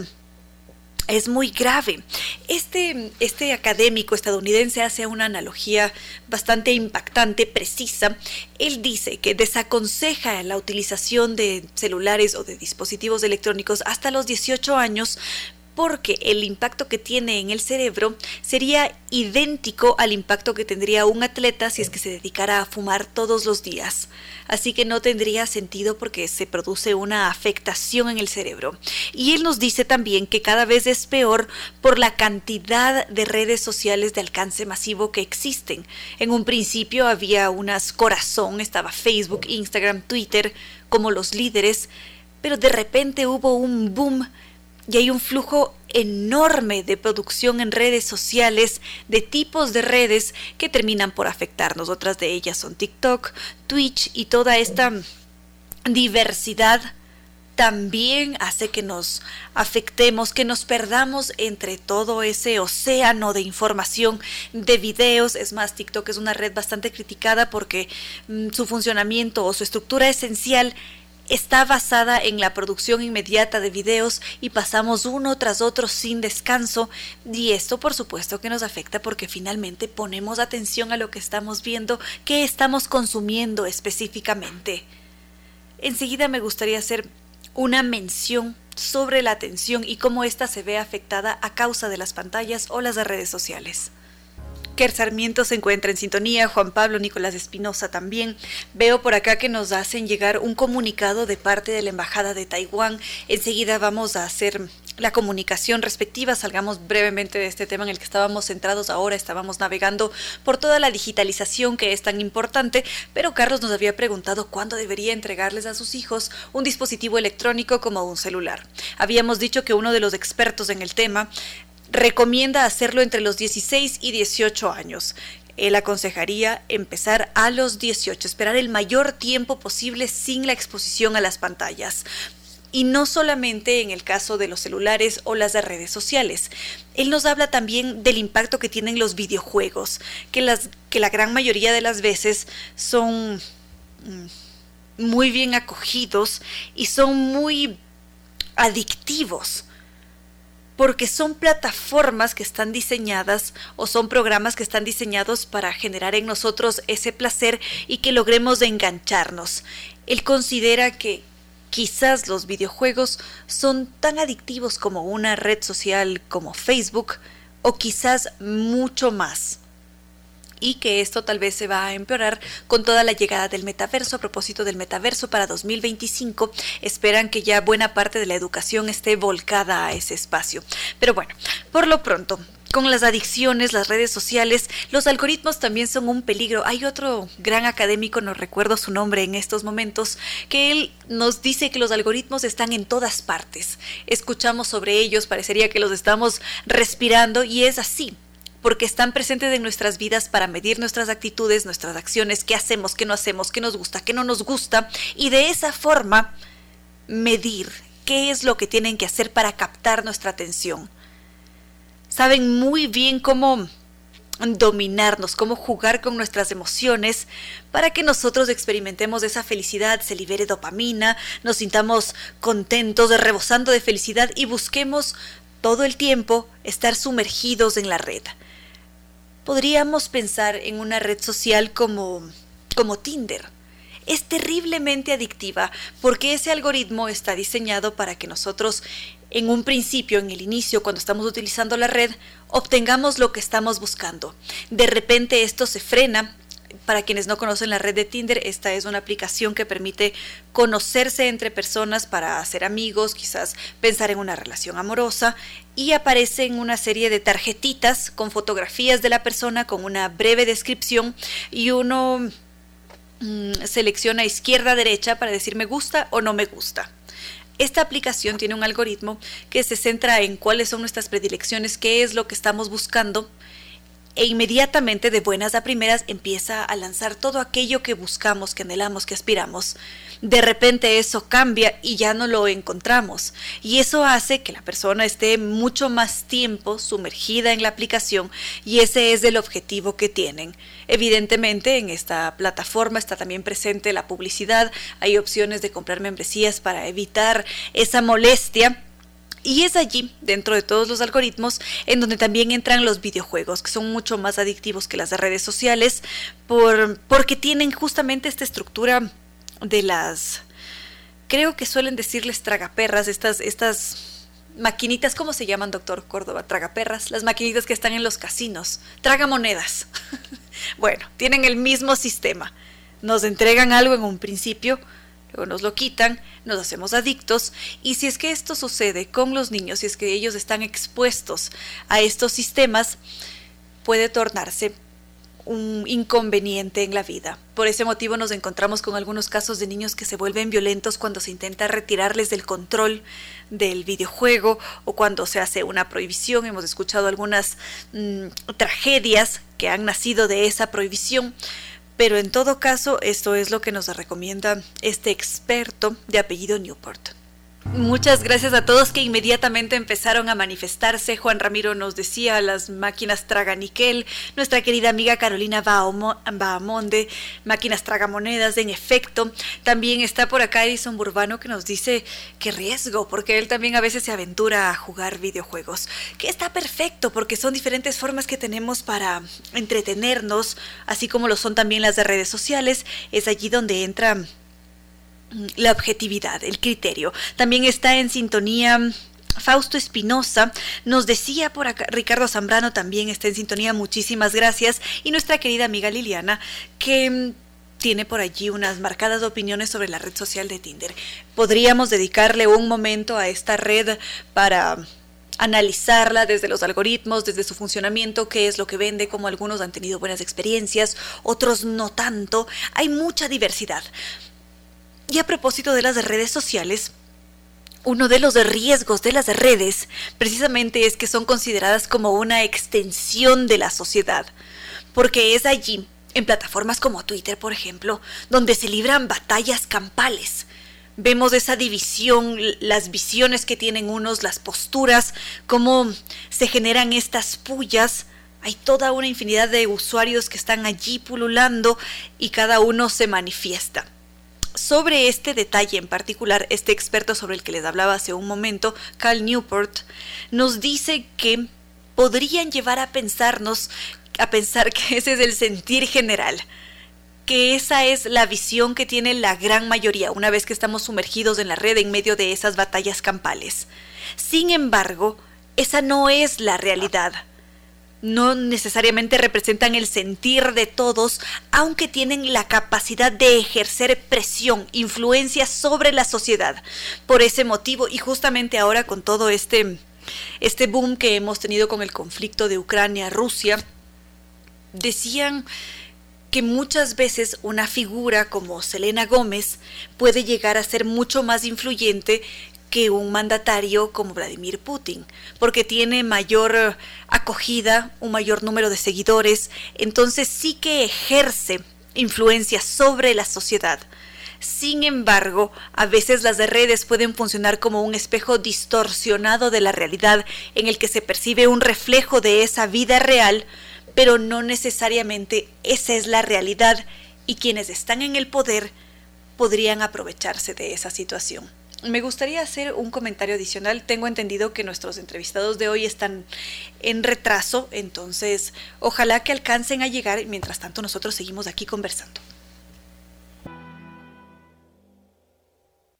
es muy grave. Este, este académico estadounidense hace una analogía bastante impactante, precisa. Él dice que desaconseja la utilización de celulares o de dispositivos electrónicos hasta los 18 años porque el impacto que tiene en el cerebro sería idéntico al impacto que tendría un atleta si es que se dedicara a fumar todos los días. Así que no tendría sentido porque se produce una afectación en el cerebro. Y él nos dice también que cada vez es peor por la cantidad de redes sociales de alcance masivo que existen. En un principio había unas corazón, estaba Facebook, Instagram, Twitter como los líderes, pero de repente hubo un boom y hay un flujo enorme de producción en redes sociales, de tipos de redes que terminan por afectarnos. Otras de ellas son TikTok, Twitch y toda esta diversidad también hace que nos afectemos, que nos perdamos entre todo ese océano de información, de videos. Es más, TikTok es una red bastante criticada porque mm, su funcionamiento o su estructura esencial está basada en la producción inmediata de videos y pasamos uno tras otro sin descanso y esto por supuesto que nos afecta porque finalmente ponemos atención a lo que estamos viendo, qué estamos consumiendo específicamente. Enseguida me gustaría hacer una mención sobre la atención y cómo ésta se ve afectada a causa de las pantallas o las redes sociales. Ker Sarmiento se encuentra en sintonía, Juan Pablo Nicolás Espinosa también. Veo por acá que nos hacen llegar un comunicado de parte de la Embajada de Taiwán. Enseguida vamos a hacer la comunicación respectiva. Salgamos brevemente de este tema en el que estábamos centrados ahora. Estábamos navegando por toda la digitalización que es tan importante, pero Carlos nos había preguntado cuándo debería entregarles a sus hijos un dispositivo electrónico como un celular. Habíamos dicho que uno de los expertos en el tema recomienda hacerlo entre los 16 y 18 años. Él aconsejaría empezar a los 18, esperar el mayor tiempo posible sin la exposición a las pantallas. Y no solamente en el caso de los celulares o las redes sociales. Él nos habla también del impacto que tienen los videojuegos, que, las, que la gran mayoría de las veces son mm, muy bien acogidos y son muy adictivos porque son plataformas que están diseñadas o son programas que están diseñados para generar en nosotros ese placer y que logremos engancharnos. Él considera que quizás los videojuegos son tan adictivos como una red social como Facebook o quizás mucho más y que esto tal vez se va a empeorar con toda la llegada del metaverso. A propósito del metaverso para 2025, esperan que ya buena parte de la educación esté volcada a ese espacio. Pero bueno, por lo pronto, con las adicciones, las redes sociales, los algoritmos también son un peligro. Hay otro gran académico, no recuerdo su nombre en estos momentos, que él nos dice que los algoritmos están en todas partes. Escuchamos sobre ellos, parecería que los estamos respirando y es así porque están presentes en nuestras vidas para medir nuestras actitudes, nuestras acciones, qué hacemos, qué no hacemos, qué nos gusta, qué no nos gusta, y de esa forma medir qué es lo que tienen que hacer para captar nuestra atención. Saben muy bien cómo dominarnos, cómo jugar con nuestras emociones para que nosotros experimentemos esa felicidad, se libere dopamina, nos sintamos contentos, rebosando de felicidad y busquemos todo el tiempo estar sumergidos en la red. Podríamos pensar en una red social como, como Tinder. Es terriblemente adictiva porque ese algoritmo está diseñado para que nosotros en un principio, en el inicio, cuando estamos utilizando la red, obtengamos lo que estamos buscando. De repente esto se frena. Para quienes no conocen la red de Tinder, esta es una aplicación que permite conocerse entre personas para hacer amigos, quizás pensar en una relación amorosa, y aparecen una serie de tarjetitas con fotografías de la persona, con una breve descripción, y uno mm, selecciona izquierda-derecha para decir me gusta o no me gusta. Esta aplicación tiene un algoritmo que se centra en cuáles son nuestras predilecciones, qué es lo que estamos buscando e inmediatamente de buenas a primeras empieza a lanzar todo aquello que buscamos, que anhelamos, que aspiramos de repente eso cambia y ya no lo encontramos. Y eso hace que la persona esté mucho más tiempo sumergida en la aplicación y ese es el objetivo que tienen. Evidentemente en esta plataforma está también presente la publicidad, hay opciones de comprar membresías para evitar esa molestia. Y es allí, dentro de todos los algoritmos, en donde también entran los videojuegos, que son mucho más adictivos que las redes sociales, por, porque tienen justamente esta estructura de las, creo que suelen decirles tragaperras, estas, estas maquinitas, ¿cómo se llaman, doctor Córdoba? Tragaperras, las maquinitas que están en los casinos, tragamonedas. bueno, tienen el mismo sistema. Nos entregan algo en un principio, nos lo quitan, nos hacemos adictos y si es que esto sucede con los niños, si es que ellos están expuestos a estos sistemas, puede tornarse un inconveniente en la vida. Por ese motivo nos encontramos con algunos casos de niños que se vuelven violentos cuando se intenta retirarles del control del videojuego o cuando se hace una prohibición. Hemos escuchado algunas mm, tragedias que han nacido de esa prohibición. Pero en todo caso, esto es lo que nos recomienda este experto de apellido Newport. Muchas gracias a todos que inmediatamente empezaron a manifestarse. Juan Ramiro nos decía, las máquinas traga níquel. Nuestra querida amiga Carolina Bahamonde, máquinas tragamonedas, en efecto. También está por acá Edison Burbano que nos dice qué riesgo, porque él también a veces se aventura a jugar videojuegos. Que está perfecto, porque son diferentes formas que tenemos para entretenernos, así como lo son también las de redes sociales. Es allí donde entra la objetividad, el criterio. También está en sintonía Fausto Espinosa nos decía por acá, Ricardo Zambrano también está en sintonía, muchísimas gracias. Y nuestra querida amiga Liliana, que mm, tiene por allí unas marcadas opiniones sobre la red social de Tinder. Podríamos dedicarle un momento a esta red para analizarla desde los algoritmos, desde su funcionamiento, qué es lo que vende, como algunos han tenido buenas experiencias, otros no tanto. Hay mucha diversidad. Y a propósito de las redes sociales, uno de los riesgos de las redes precisamente es que son consideradas como una extensión de la sociedad, porque es allí, en plataformas como Twitter, por ejemplo, donde se libran batallas campales. Vemos esa división, las visiones que tienen unos, las posturas, cómo se generan estas pullas. Hay toda una infinidad de usuarios que están allí pululando y cada uno se manifiesta. Sobre este detalle en particular, este experto sobre el que les hablaba hace un momento, Cal Newport, nos dice que podrían llevar a pensarnos, a pensar que ese es el sentir general, que esa es la visión que tiene la gran mayoría una vez que estamos sumergidos en la red en medio de esas batallas campales. Sin embargo, esa no es la realidad no necesariamente representan el sentir de todos, aunque tienen la capacidad de ejercer presión, influencia sobre la sociedad. Por ese motivo, y justamente ahora con todo este, este boom que hemos tenido con el conflicto de Ucrania-Rusia, decían que muchas veces una figura como Selena Gómez puede llegar a ser mucho más influyente que un mandatario como Vladimir Putin, porque tiene mayor acogida, un mayor número de seguidores, entonces sí que ejerce influencia sobre la sociedad. Sin embargo, a veces las redes pueden funcionar como un espejo distorsionado de la realidad en el que se percibe un reflejo de esa vida real, pero no necesariamente esa es la realidad y quienes están en el poder podrían aprovecharse de esa situación. Me gustaría hacer un comentario adicional. Tengo entendido que nuestros entrevistados de hoy están en retraso, entonces ojalá que alcancen a llegar. y Mientras tanto, nosotros seguimos aquí conversando.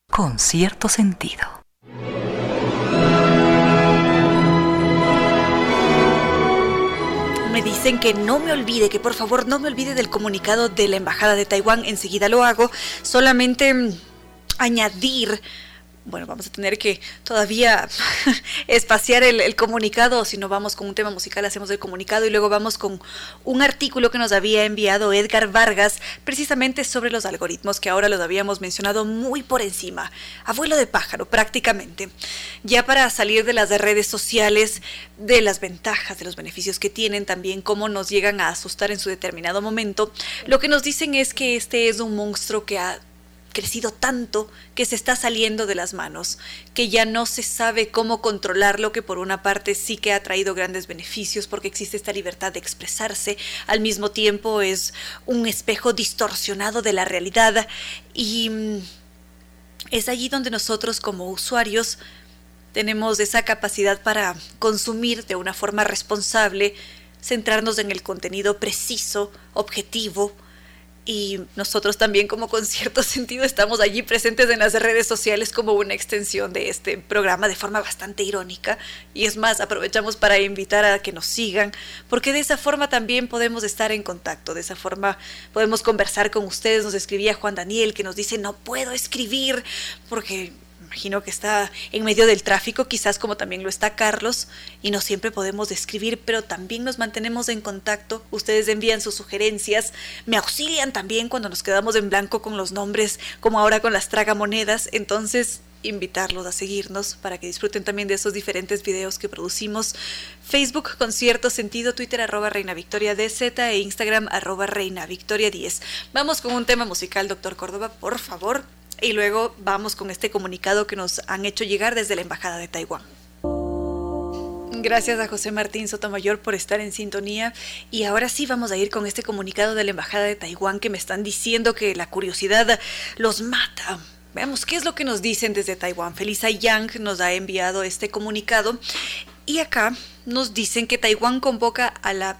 Con cierto sentido. me dicen que no me olvide, que por favor no me olvide del comunicado de la Embajada de Taiwán. Enseguida lo hago. Solamente mm, añadir bueno, vamos a tener que todavía espaciar el, comunicado, si no vamos con un tema musical, hacemos el comunicado y luego vamos con un artículo que nos había enviado Edgar Vargas, precisamente sobre los algoritmos, que ahora los habíamos mencionado muy por encima, abuelo de pájaro prácticamente. Ya para salir de las redes sociales, de las ventajas, de los beneficios que tienen, también cómo nos llegan a asustar en su determinado momento, lo que nos dicen es que este es un monstruo que ha crecido tanto que se está saliendo de las manos, que ya no se sabe cómo controlarlo, que por una parte sí que ha traído grandes beneficios porque existe esta libertad de expresarse, al mismo tiempo es un espejo distorsionado de la realidad y mm, es allí donde nosotros como usuarios tenemos esa capacidad para consumir de una forma responsable, centrarnos en el contenido preciso, objetivo, y nosotros también como con cierto sentido estamos allí presentes en las redes sociales como una extensión de este programa de forma bastante irónica. Y es más aprovechamos para invitar a que nos sigan porque de esa forma también podemos estar en contacto de esa forma podemos conversar con ustedes. Nos escribía Juan Daniel que nos dice no puedo escribir porque imagino que está en medio del tráfico, quizás como también lo está Carlos, y no siempre podemos describir, pero también nos mantenemos en contacto. Ustedes envían sus sugerencias, me auxilian también cuando nos quedamos en blanco con los nombres, como ahora con las tragamonedas. Entonces, invitarlos a seguirnos para que disfruten también de esos diferentes videos que producimos. Facebook con cierto sentido, Twitter arroba Reina Victoria DZ e Instagram arroba Reina Victoria 10. Vamos con un tema musical, doctor Córdoba, por favor. Y luego vamos con este comunicado que nos han hecho llegar desde la Embajada de Taiwán. Gracias a José Martín Sotomayor por estar en sintonía. Y ahora sí vamos a ir con este comunicado de la Embajada de Taiwán que me están diciendo que la curiosidad los mata. Veamos qué es lo que nos dicen desde Taiwán. Felisa Yang nos ha enviado este comunicado y acá nos dicen que Taiwán convoca a la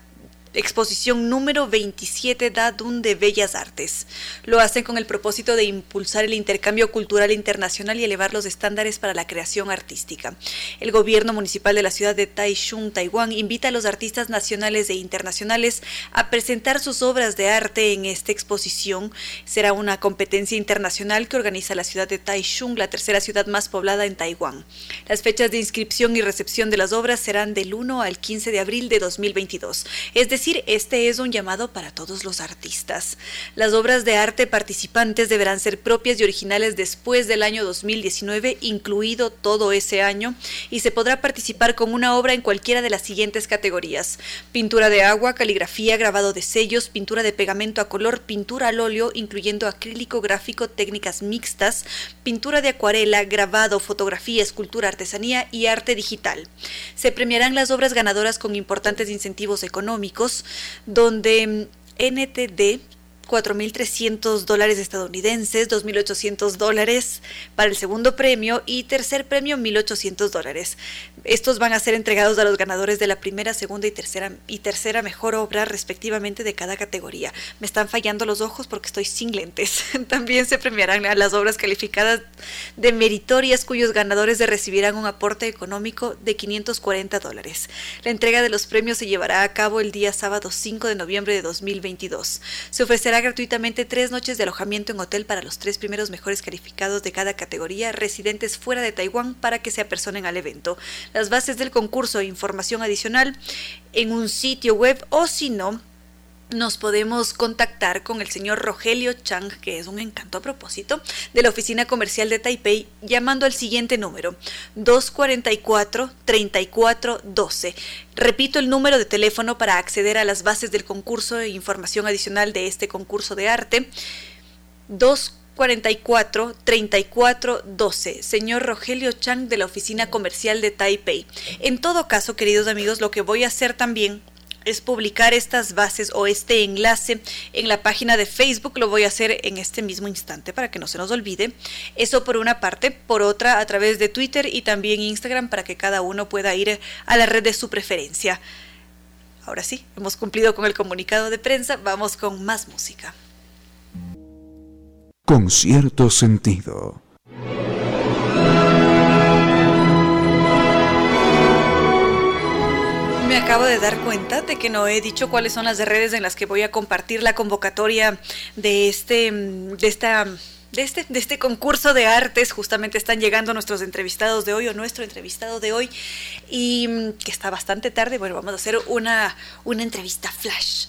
exposición número 27 Dadun de Bellas Artes. Lo hacen con el propósito de impulsar el intercambio cultural internacional y elevar los estándares para la creación artística. El gobierno municipal de la ciudad de Taichung, Taiwán, invita a los artistas nacionales e internacionales a presentar sus obras de arte en esta exposición. Será una competencia internacional que organiza la ciudad de Taichung, la tercera ciudad más poblada en Taiwán. Las fechas de inscripción y recepción de las obras serán del 1 al 15 de abril de 2022. Es decir, este es un llamado para todos los artistas. Las obras de arte participantes deberán ser propias y originales después del año 2019, incluido todo ese año, y se podrá participar con una obra en cualquiera de las siguientes categorías. Pintura de agua, caligrafía, grabado de sellos, pintura de pegamento a color, pintura al óleo, incluyendo acrílico, gráfico, técnicas mixtas, pintura de acuarela, grabado, fotografía, escultura, artesanía y arte digital. Se premiarán las obras ganadoras con importantes incentivos económicos, donde NTD 4.300 dólares estadounidenses, 2.800 dólares para el segundo premio y tercer premio 1.800 dólares. Estos van a ser entregados a los ganadores de la primera, segunda y tercera, y tercera mejor obra respectivamente de cada categoría. Me están fallando los ojos porque estoy sin lentes. También se premiarán a las obras calificadas de meritorias cuyos ganadores recibirán un aporte económico de 540 dólares. La entrega de los premios se llevará a cabo el día sábado 5 de noviembre de 2022. Se ofrecerá gratuitamente tres noches de alojamiento en hotel para los tres primeros mejores calificados de cada categoría residentes fuera de Taiwán para que se apersonen al evento. Las bases del concurso e información adicional en un sitio web o si no, nos podemos contactar con el señor Rogelio Chang, que es un encanto a propósito, de la oficina comercial de Taipei, llamando al siguiente número, 244-3412. Repito el número de teléfono para acceder a las bases del concurso e información adicional de este concurso de arte. 244 3412 señor Rogelio Chang de la oficina comercial de Taipei. En todo caso, queridos amigos, lo que voy a hacer también es publicar estas bases o este enlace en la página de Facebook. Lo voy a hacer en este mismo instante para que no se nos olvide. Eso por una parte. Por otra, a través de Twitter y también Instagram para que cada uno pueda ir a la red de su preferencia. Ahora sí, hemos cumplido con el comunicado de prensa. Vamos con más música. Con cierto sentido. Me acabo de dar cuenta de que no he dicho cuáles son las redes en las que voy a compartir la convocatoria de este, de esta de este, de este concurso de artes. Justamente están llegando nuestros entrevistados de hoy o nuestro entrevistado de hoy y mm, que está bastante tarde. Bueno, vamos a hacer una, una entrevista flash.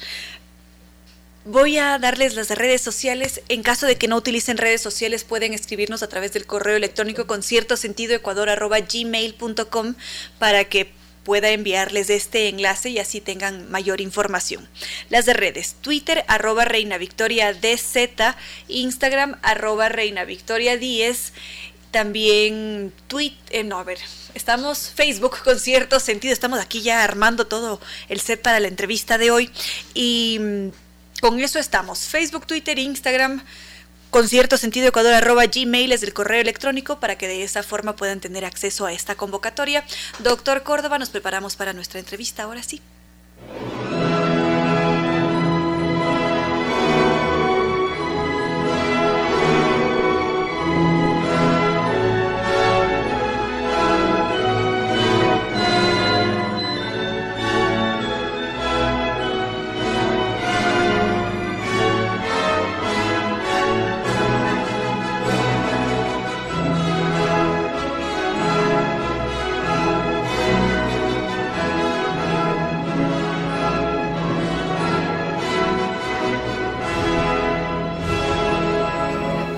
Voy a darles las redes sociales. En caso de que no utilicen redes sociales, pueden escribirnos a través del correo electrónico con cierto sentido ecuador gmail.com para que pueda enviarles este enlace y así tengan mayor información. Las de redes, Twitter arroba Reina Victoria DZ, Instagram arroba Reina Victoria 10, también Twitter, eh, no, a ver, estamos Facebook con cierto sentido, estamos aquí ya armando todo el set para la entrevista de hoy y mm, con eso estamos, Facebook, Twitter, Instagram, con cierto sentido ecuador arroba gmail es el correo electrónico para que de esa forma puedan tener acceso a esta convocatoria. Doctor Córdoba, nos preparamos para nuestra entrevista ahora sí.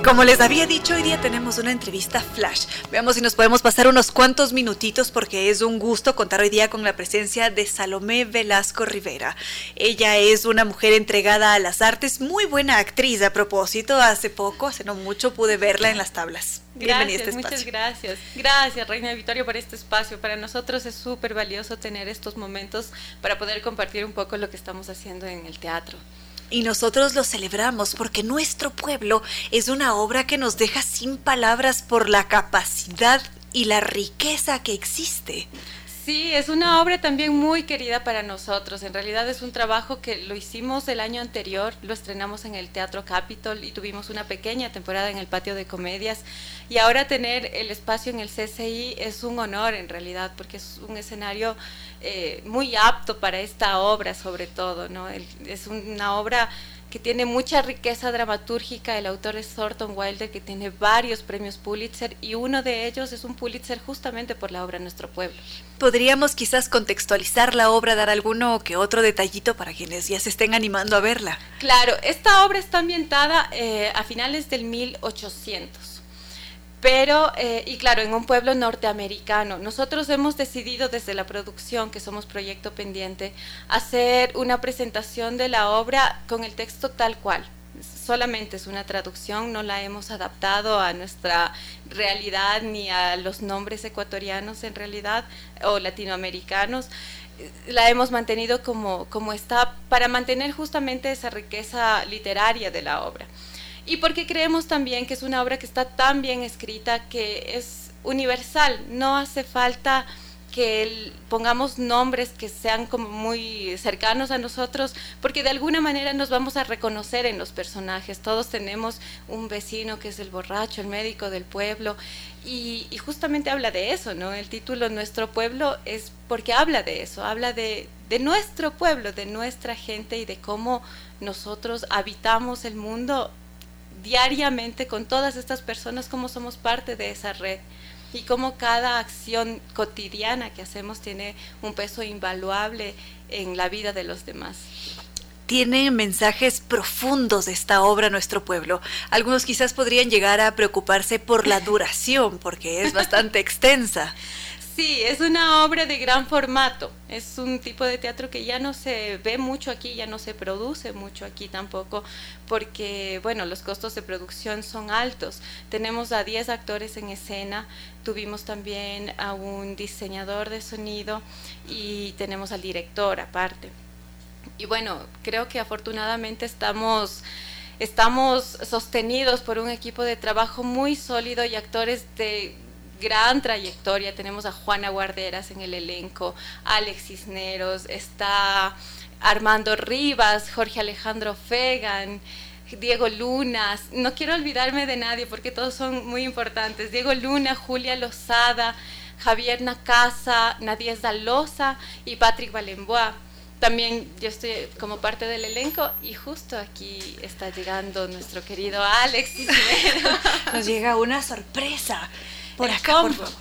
Como les había dicho, hoy día tenemos una entrevista flash. Veamos si nos podemos pasar unos cuantos minutitos porque es un gusto contar hoy día con la presencia de Salomé Velasco Rivera. Ella es una mujer entregada a las artes, muy buena actriz. A propósito, hace poco, hace no mucho, pude verla en las tablas. Bienvenida gracias, este muchas gracias. Gracias, Reina Victoria, por este espacio. Para nosotros es súper valioso tener estos momentos para poder compartir un poco lo que estamos haciendo en el teatro. Y nosotros lo celebramos porque nuestro pueblo es una obra que nos deja sin palabras por la capacidad y la riqueza que existe. Sí, es una obra también muy querida para nosotros. En realidad es un trabajo que lo hicimos el año anterior, lo estrenamos en el Teatro Capitol y tuvimos una pequeña temporada en el Patio de Comedias. Y ahora tener el espacio en el CCI es un honor en realidad, porque es un escenario eh, muy apto para esta obra sobre todo. ¿no? es una obra que tiene mucha riqueza dramatúrgica. El autor es Thornton Wilder, que tiene varios premios Pulitzer y uno de ellos es un Pulitzer justamente por la obra Nuestro Pueblo. Podríamos quizás contextualizar la obra, dar alguno que otro detallito para quienes ya se estén animando a verla. Claro, esta obra está ambientada eh, a finales del 1800 pero, eh, y claro, en un pueblo norteamericano. Nosotros hemos decidido desde la producción, que somos proyecto pendiente, hacer una presentación de la obra con el texto tal cual. Solamente es una traducción, no la hemos adaptado a nuestra realidad ni a los nombres ecuatorianos en realidad o latinoamericanos la hemos mantenido como, como está para mantener justamente esa riqueza literaria de la obra y porque creemos también que es una obra que está tan bien escrita que es universal, no hace falta que pongamos nombres que sean como muy cercanos a nosotros, porque de alguna manera nos vamos a reconocer en los personajes. Todos tenemos un vecino que es el borracho, el médico del pueblo, y, justamente habla de eso, ¿no? El título Nuestro pueblo es porque habla de eso, habla de nuestro pueblo, de nuestra gente y de cómo nosotros habitamos el mundo diariamente con todas estas personas, cómo somos parte de esa red y cómo cada acción cotidiana que hacemos tiene un peso invaluable en la vida de los demás. tienen mensajes profundos de esta obra nuestro pueblo. Algunos quizás podrían llegar a preocuparse por la duración, porque es bastante extensa. Sí, es una obra de gran formato. Es un tipo de teatro que ya no se ve mucho aquí, ya no se produce mucho aquí tampoco, porque, bueno, los costos de producción son altos. Tenemos a 10 actores en escena, tuvimos también a un diseñador de sonido y tenemos al director aparte. Y bueno, creo que afortunadamente estamos estamos sostenidos por un equipo de trabajo muy sólido y actores de gran trayectoria. Tenemos a Juana Guarderas en el elenco, Alex Cisneros, está Armando Rivas, Jorge Alejandro Fegan, Diego Luna, no quiero olvidarme de nadie porque todos son muy importantes. Diego Luna, Julia Lozada, Javier Nacasa, Nadia Dalosa y Patrick Valenbois. También yo estoy como parte del elenco y justo aquí está llegando nuestro querido Alex. Nos llega una sorpresa. Por acá, por favor.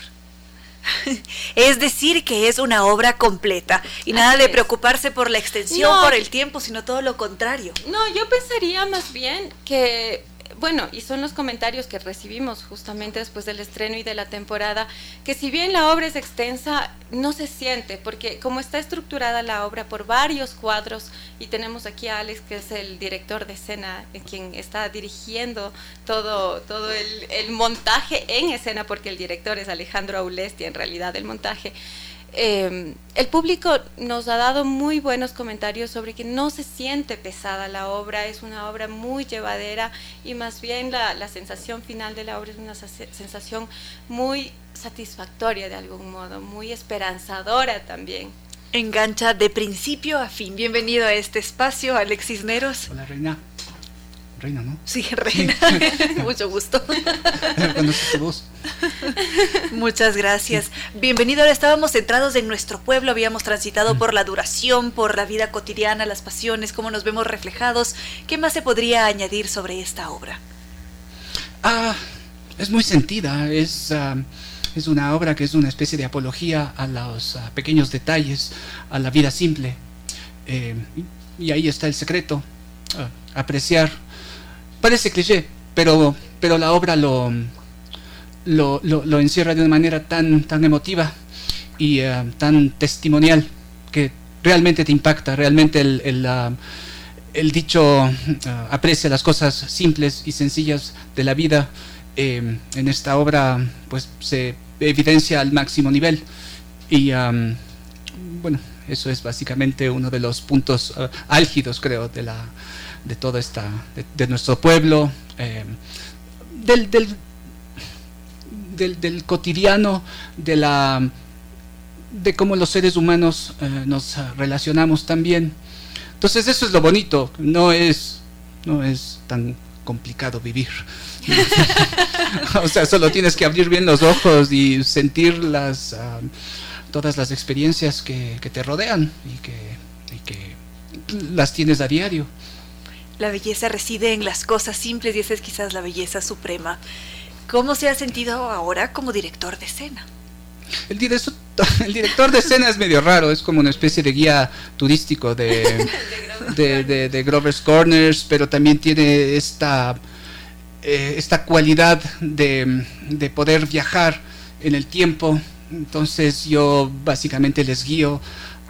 Es decir, que es una obra completa y nada de preocuparse por la extensión, por el tiempo, sino todo lo contrario. No, yo pensaría más bien que bueno, y son los comentarios que recibimos justamente después del estreno y de la temporada, que si bien la obra es extensa, no se siente, porque como está estructurada la obra por varios cuadros, y tenemos aquí a Alex, que es el director de escena, quien está dirigiendo todo, todo el, el montaje en escena, porque el director es Alejandro Aulesti, en realidad, el montaje. Em, el público nos ha dado muy buenos comentarios sobre que no se siente pesada la obra, es una obra muy llevadera y más bien la, la sensación final de la obra es una sensación muy satisfactoria de algún modo, muy esperanzadora también. Engancha de principio a fin. Bienvenido a este espacio, Alexis Neros. Hola, Reina. Reina, ¿no? Sí, Reina. Mucho gusto. tu voz. Muchas gracias. Bienvenido. Ahora estábamos centrados en nuestro pueblo, habíamos transitado por la duración, por la vida cotidiana, las pasiones, cómo nos vemos reflejados. ¿Qué más se podría añadir sobre esta obra? Ah, es muy sentida. Es, ah, es una obra que es una especie de apología a los ah, pequeños detalles, a la vida simple. Eh, y ahí está el secreto. Ah, apreciar parece cliché, pero, pero la obra lo, lo, lo, encierra de una manera tan, tan emotiva y eh, tan testimonial que realmente te impacta, realmente el, el, el dicho eh, aprecia las cosas simples y sencillas de la vida. Eh, en esta obra pues se evidencia al máximo nivel y bueno eso es básicamente uno de los puntos álgidos creo de la, de toda esta, de, nuestro pueblo, eh, del, del, del, cotidiano, de la de cómo los seres humanos eh, nos relacionamos también. Entonces eso es lo bonito, no es, no es tan complicado vivir. o sea, solo tienes que abrir bien los ojos y sentir las, ah, todas las experiencias que, que te rodean y que, y que las tienes a diario. La belleza reside en las cosas simples y esa es quizás la belleza suprema. ¿Cómo se ha sentido ahora como director de escena? El director, el director de escena es medio raro, es como una especie de guía turístico de, de, Grover's Corners, pero también tiene esta, eh, esta cualidad de, de poder viajar en el tiempo. Entonces yo básicamente les guío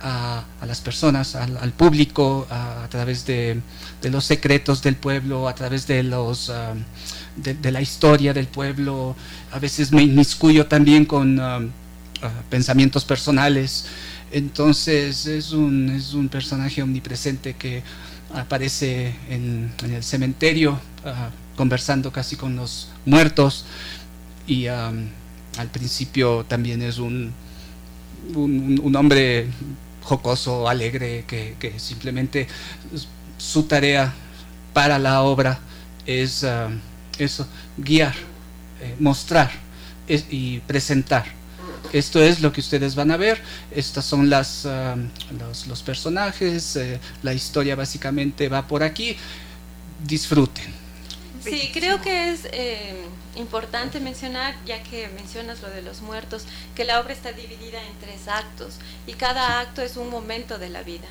a, las personas, al, público, a, través de, los secretos del pueblo, a través de, los, ah, de, la historia del pueblo. A veces me inmiscuyo también con ah, ah, pensamientos personales. Entonces es un, es un personaje omnipresente que aparece en, el cementerio conversando casi con los muertos y al principio también es un, un, hombre jocoso, alegre, que, simplemente su tarea para la obra es ah, eso, guiar, eh, mostrar y presentar. Esto es lo que ustedes van a ver. Estas son las, ah, los, personajes. Eh, la historia básicamente va por aquí. Disfruten. Sí, creo que es eh, importante mencionar, ya que mencionas lo de los muertos, que la obra está dividida en tres actos y cada acto es un momento de la vida.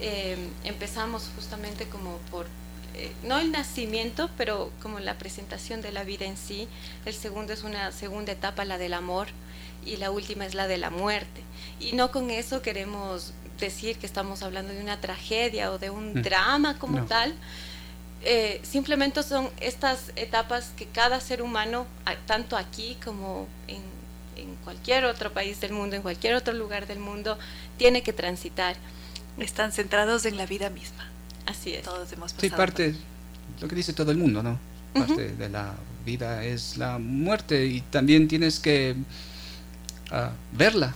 eh, empezamos justamente como por, eh, no el nacimiento, pero como la presentación de la vida en sí. El segundo es una segunda etapa, la del amor, y la última es la de la muerte. Y no con eso queremos decir que estamos hablando de una tragedia o de un mm. drama como tal. Eh, simplemente son estas etapas que cada ser humano, tanto aquí como en, en, cualquier otro país del mundo, en cualquier otro lugar del mundo, tiene que transitar. Están centrados en la vida misma. Así es. Todos hemos pasado. Sí, parte, lo que dice todo el mundo, ¿no? Parte de la vida es la muerte y también tienes que uh, verla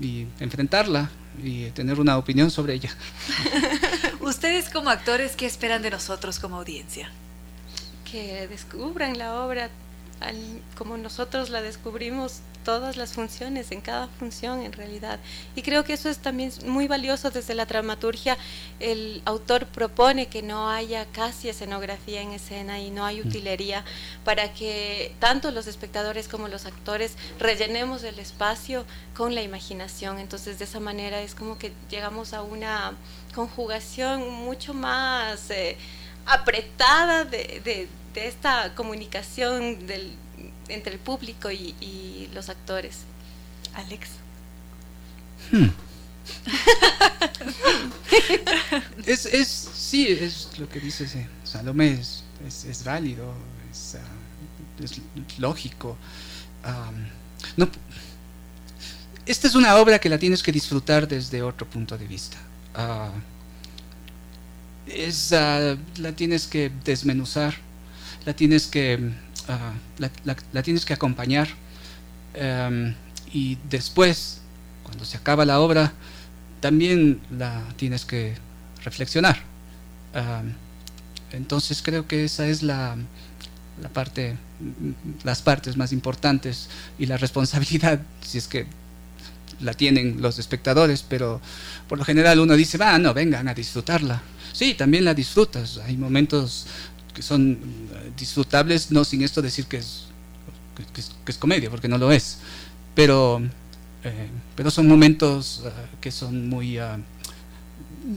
y enfrentarla y tener una opinión sobre ella. Ustedes como actores, ¿qué esperan de nosotros como audiencia? Que descubran la obra como nosotros la descubrimos todas las funciones, en cada función en realidad. Y creo que eso es también muy valioso desde la dramaturgia. El autor propone que no haya casi escenografía en escena y no hay mm. utilería para que tanto los espectadores como los actores rellenemos el espacio con la imaginación. Entonces de esa manera es como que llegamos a una conjugación mucho más eh, apretada de, de esta comunicación del entre el público y, los actores. Alex. Hmm. es, es, sí, es lo que dice Salomé, es, es, válido, es, ah, lógico. no, esta es una obra que la tienes que disfrutar desde otro punto de vista. Ah, es, ah, la tienes que desmenuzar, la tienes que Ah, la, tienes que acompañar em, y después, cuando se acaba la obra, también la tienes que reflexionar. entonces creo que esa es la, la parte, las partes más importantes y la responsabilidad, si es que la tienen los espectadores, pero por lo general uno dice, va, no, vengan a disfrutarla. Sí, también la disfrutas. Hay momentos que son eh, disfrutables, no sin esto decir que es, que, es, comedia, porque no lo es, pero, eh, pero son momentos eh, que son muy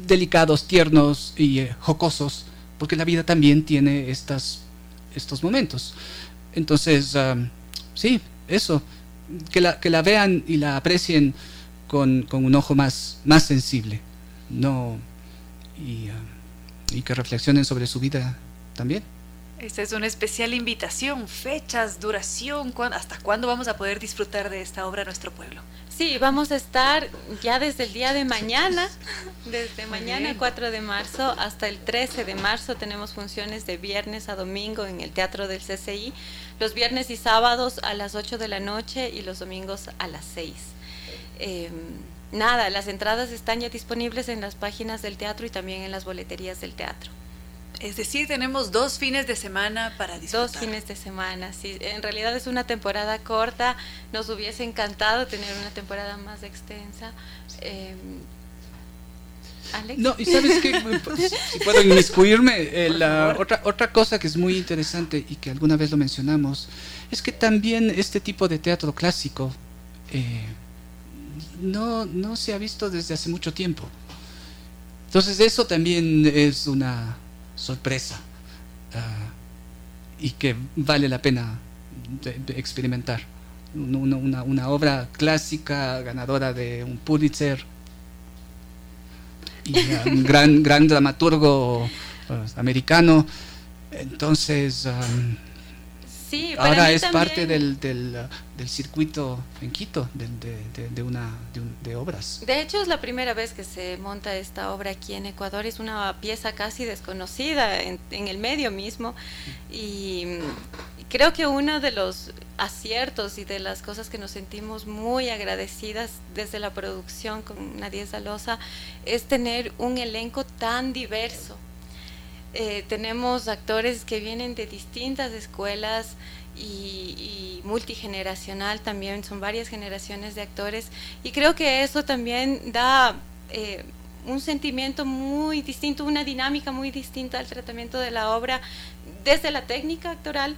delicados, tiernos y jocosos, porque la vida también tiene estas, estos momentos. Entonces, sí, eso, que la, que la vean y la aprecien con, con un ojo más, más sensible, no, y, y que reflexionen sobre su vida también. Esta es una especial invitación, fechas, duración, ¿hasta cuándo vamos a poder disfrutar de esta obra en nuestro pueblo? Sí, vamos a estar ya desde el día de mañana, desde mañana 4 de marzo hasta el 13 de marzo tenemos funciones de viernes a domingo en el Teatro del CCI, los viernes y sábados a las 8 de la noche y los domingos a las 6. Em, nada, las entradas están ya disponibles en las páginas del teatro y también en las boleterías del teatro. Es decir, tenemos dos fines de semana para disfrutar. Dos fines de semana, sí. En realidad es una temporada corta. Nos hubiese encantado tener una temporada más extensa. Eh, Alex. No, y sabes que si puedo inmiscuirme, eh, la, otra, otra cosa que es muy interesante y que alguna vez lo mencionamos, es que también este tipo de teatro clásico eh, no, no se ha visto desde hace mucho tiempo. Entonces eso también es una, sorpresa ah, y que vale la pena experimentar. Una, una, obra clásica ganadora de un Pulitzer y un gran, gran dramaturgo ah, americano. Entonces, ahora es parte del, del, del, circuito en Quito de, de, una, de, obras. De hecho, es la primera vez que se monta esta obra aquí en Ecuador. Es una pieza casi desconocida en, en el medio mismo. Y creo que uno de los aciertos y de las cosas que nos sentimos muy agradecidas desde la producción con Nadia Zalosa es tener un elenco tan diverso eh, tenemos actores que vienen de distintas escuelas y, multigeneracional también, son varias generaciones de actores y creo que eso también da eh, un sentimiento muy distinto, una dinámica muy distinta al tratamiento de la obra, desde la técnica actoral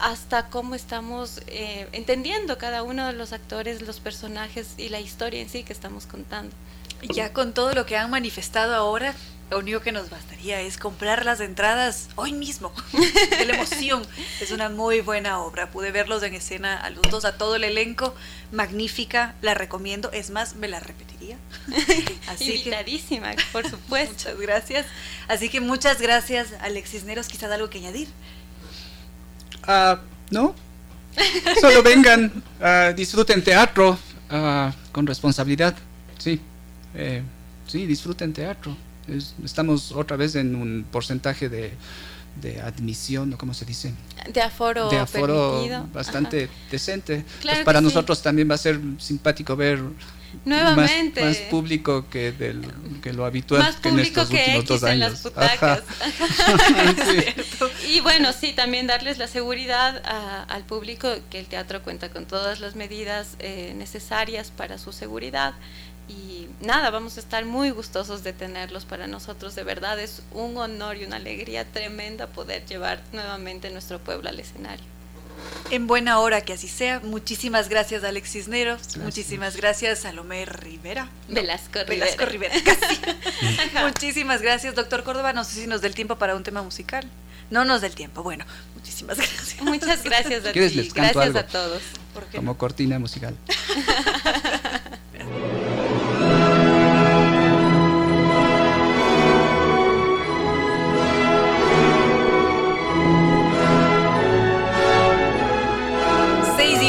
hasta cómo estamos eh, entendiendo cada uno de los actores, los personajes y la historia en sí que estamos contando. Ya con todo lo que han manifestado ahora, lo único que nos bastaría es comprar las entradas hoy mismo. de la emoción. Es una muy buena obra. Pude verlos en escena a los dos, a todo el elenco. Magnífica, la recomiendo. Es más, me la repetiría. Así Invitadísima, por supuesto. muchas gracias. Así que muchas gracias, Alexis Neros. Quizás algo que añadir. Ah, no. Solo vengan, uh, disfruten teatro uh, con responsabilidad. Sí, eh, sí, disfruten teatro estamos otra vez en un porcentaje de, de admisión, ¿o cómo se dice? De aforo, de aforo bastante decente. pues para nosotros también va a ser simpático ver Nuevamente. Más, público que, del, que lo habitual más público que, X en las butacas. Y bueno, sí, también darles la seguridad al público que el teatro cuenta con todas las medidas eh, necesarias para su seguridad y nada, vamos a estar muy gustosos de tenerlos para nosotros. De verdad es un honor y una alegría tremenda poder llevar nuevamente nuestro pueblo al escenario. En buena hora que así sea. Muchísimas gracias Alex Cisneros. Muchísimas gracias Salomé Rivera. Velasco Rivera. Velasco Rivera, Muchísimas gracias, doctor Córdoba. No sé si nos dé el tiempo para un tema musical. No nos del tiempo. Bueno, muchísimas gracias. Muchas gracias a ti. Gracias a todos. Como cortina musical.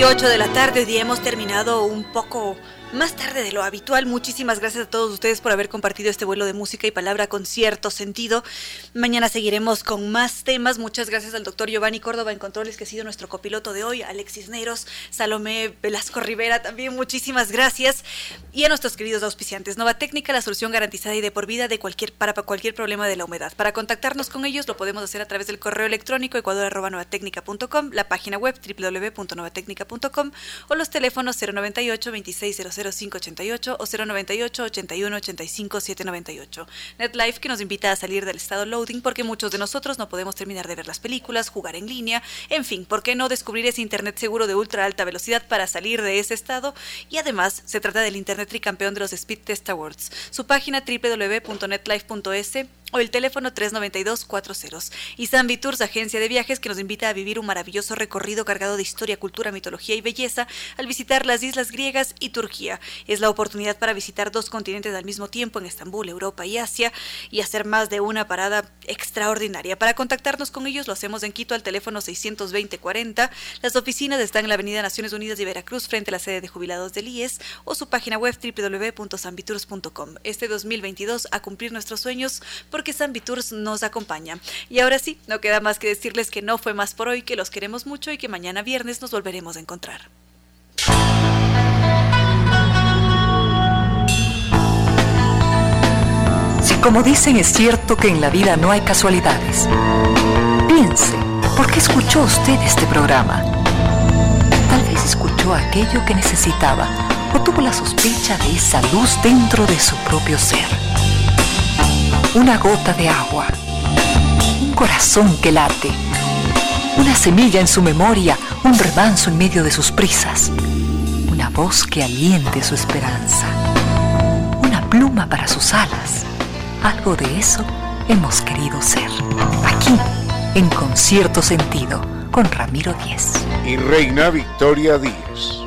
8 de la tarde, hoy día hemos terminado un poco más tarde de lo habitual. Muchísimas gracias a todos ustedes por haber compartido este vuelo de música y palabra con cierto sentido. Mañana seguiremos con más temas. Muchas gracias al doctor Giovanni Córdoba en Controles, que ha sido nuestro copiloto de hoy, Alexis Neros, Salomé Velasco Rivera también. Muchísimas gracias. Y a nuestros queridos auspiciantes. Nova Técnica, la solución garantizada y de por vida de cualquier, para cualquier problema de la humedad. Para contactarnos con ellos lo podemos hacer a través del correo electrónico ecuador.novatecnica.com, la página web www.novatecnica.com o los teléfonos 098 2600 0588 o 098 81 85 798. NetLife que nos invita a salir del estado loading porque muchos de nosotros no podemos terminar de ver las películas, jugar en línea, en fin, ¿por qué no descubrir ese internet seguro de ultra alta velocidad para salir de ese estado? Y además se trata del internet tricampeón de los Speed Test Awards. Su página www.netlife.es o el teléfono 392-40. Y San Tours, agencia de viajes que nos invita a vivir un maravilloso recorrido cargado de historia, cultura, mitología y belleza al visitar las islas griegas y Turquía. Es la oportunidad para visitar dos continentes al mismo tiempo en Estambul, Europa y Asia y hacer más de una parada extraordinaria. Para contactarnos con ellos lo hacemos en Quito al teléfono 620-40. Las oficinas están en la Avenida Naciones Unidas de Veracruz frente a la sede de jubilados del IES o su página web www.sanvitours.com. Este 2022 a cumplir nuestros sueños porque San Viturs nos acompaña. Y ahora sí, no queda más que decirles que no fue más por hoy, que los queremos mucho y que mañana viernes nos volveremos a encontrar. Si como dicen es cierto que en la vida no hay casualidades, piense, ¿por qué escuchó usted este programa? Tal vez escuchó aquello que necesitaba o tuvo la sospecha de esa luz dentro de su propio ser una gota de agua, un corazón que late, una semilla en su memoria, un remanso en medio de sus prisas, una voz que aliente su esperanza, una pluma para sus alas. Algo de eso hemos querido ser. Aquí, en concierto sentido, con Ramiro Díez. Y Reina Victoria Díez.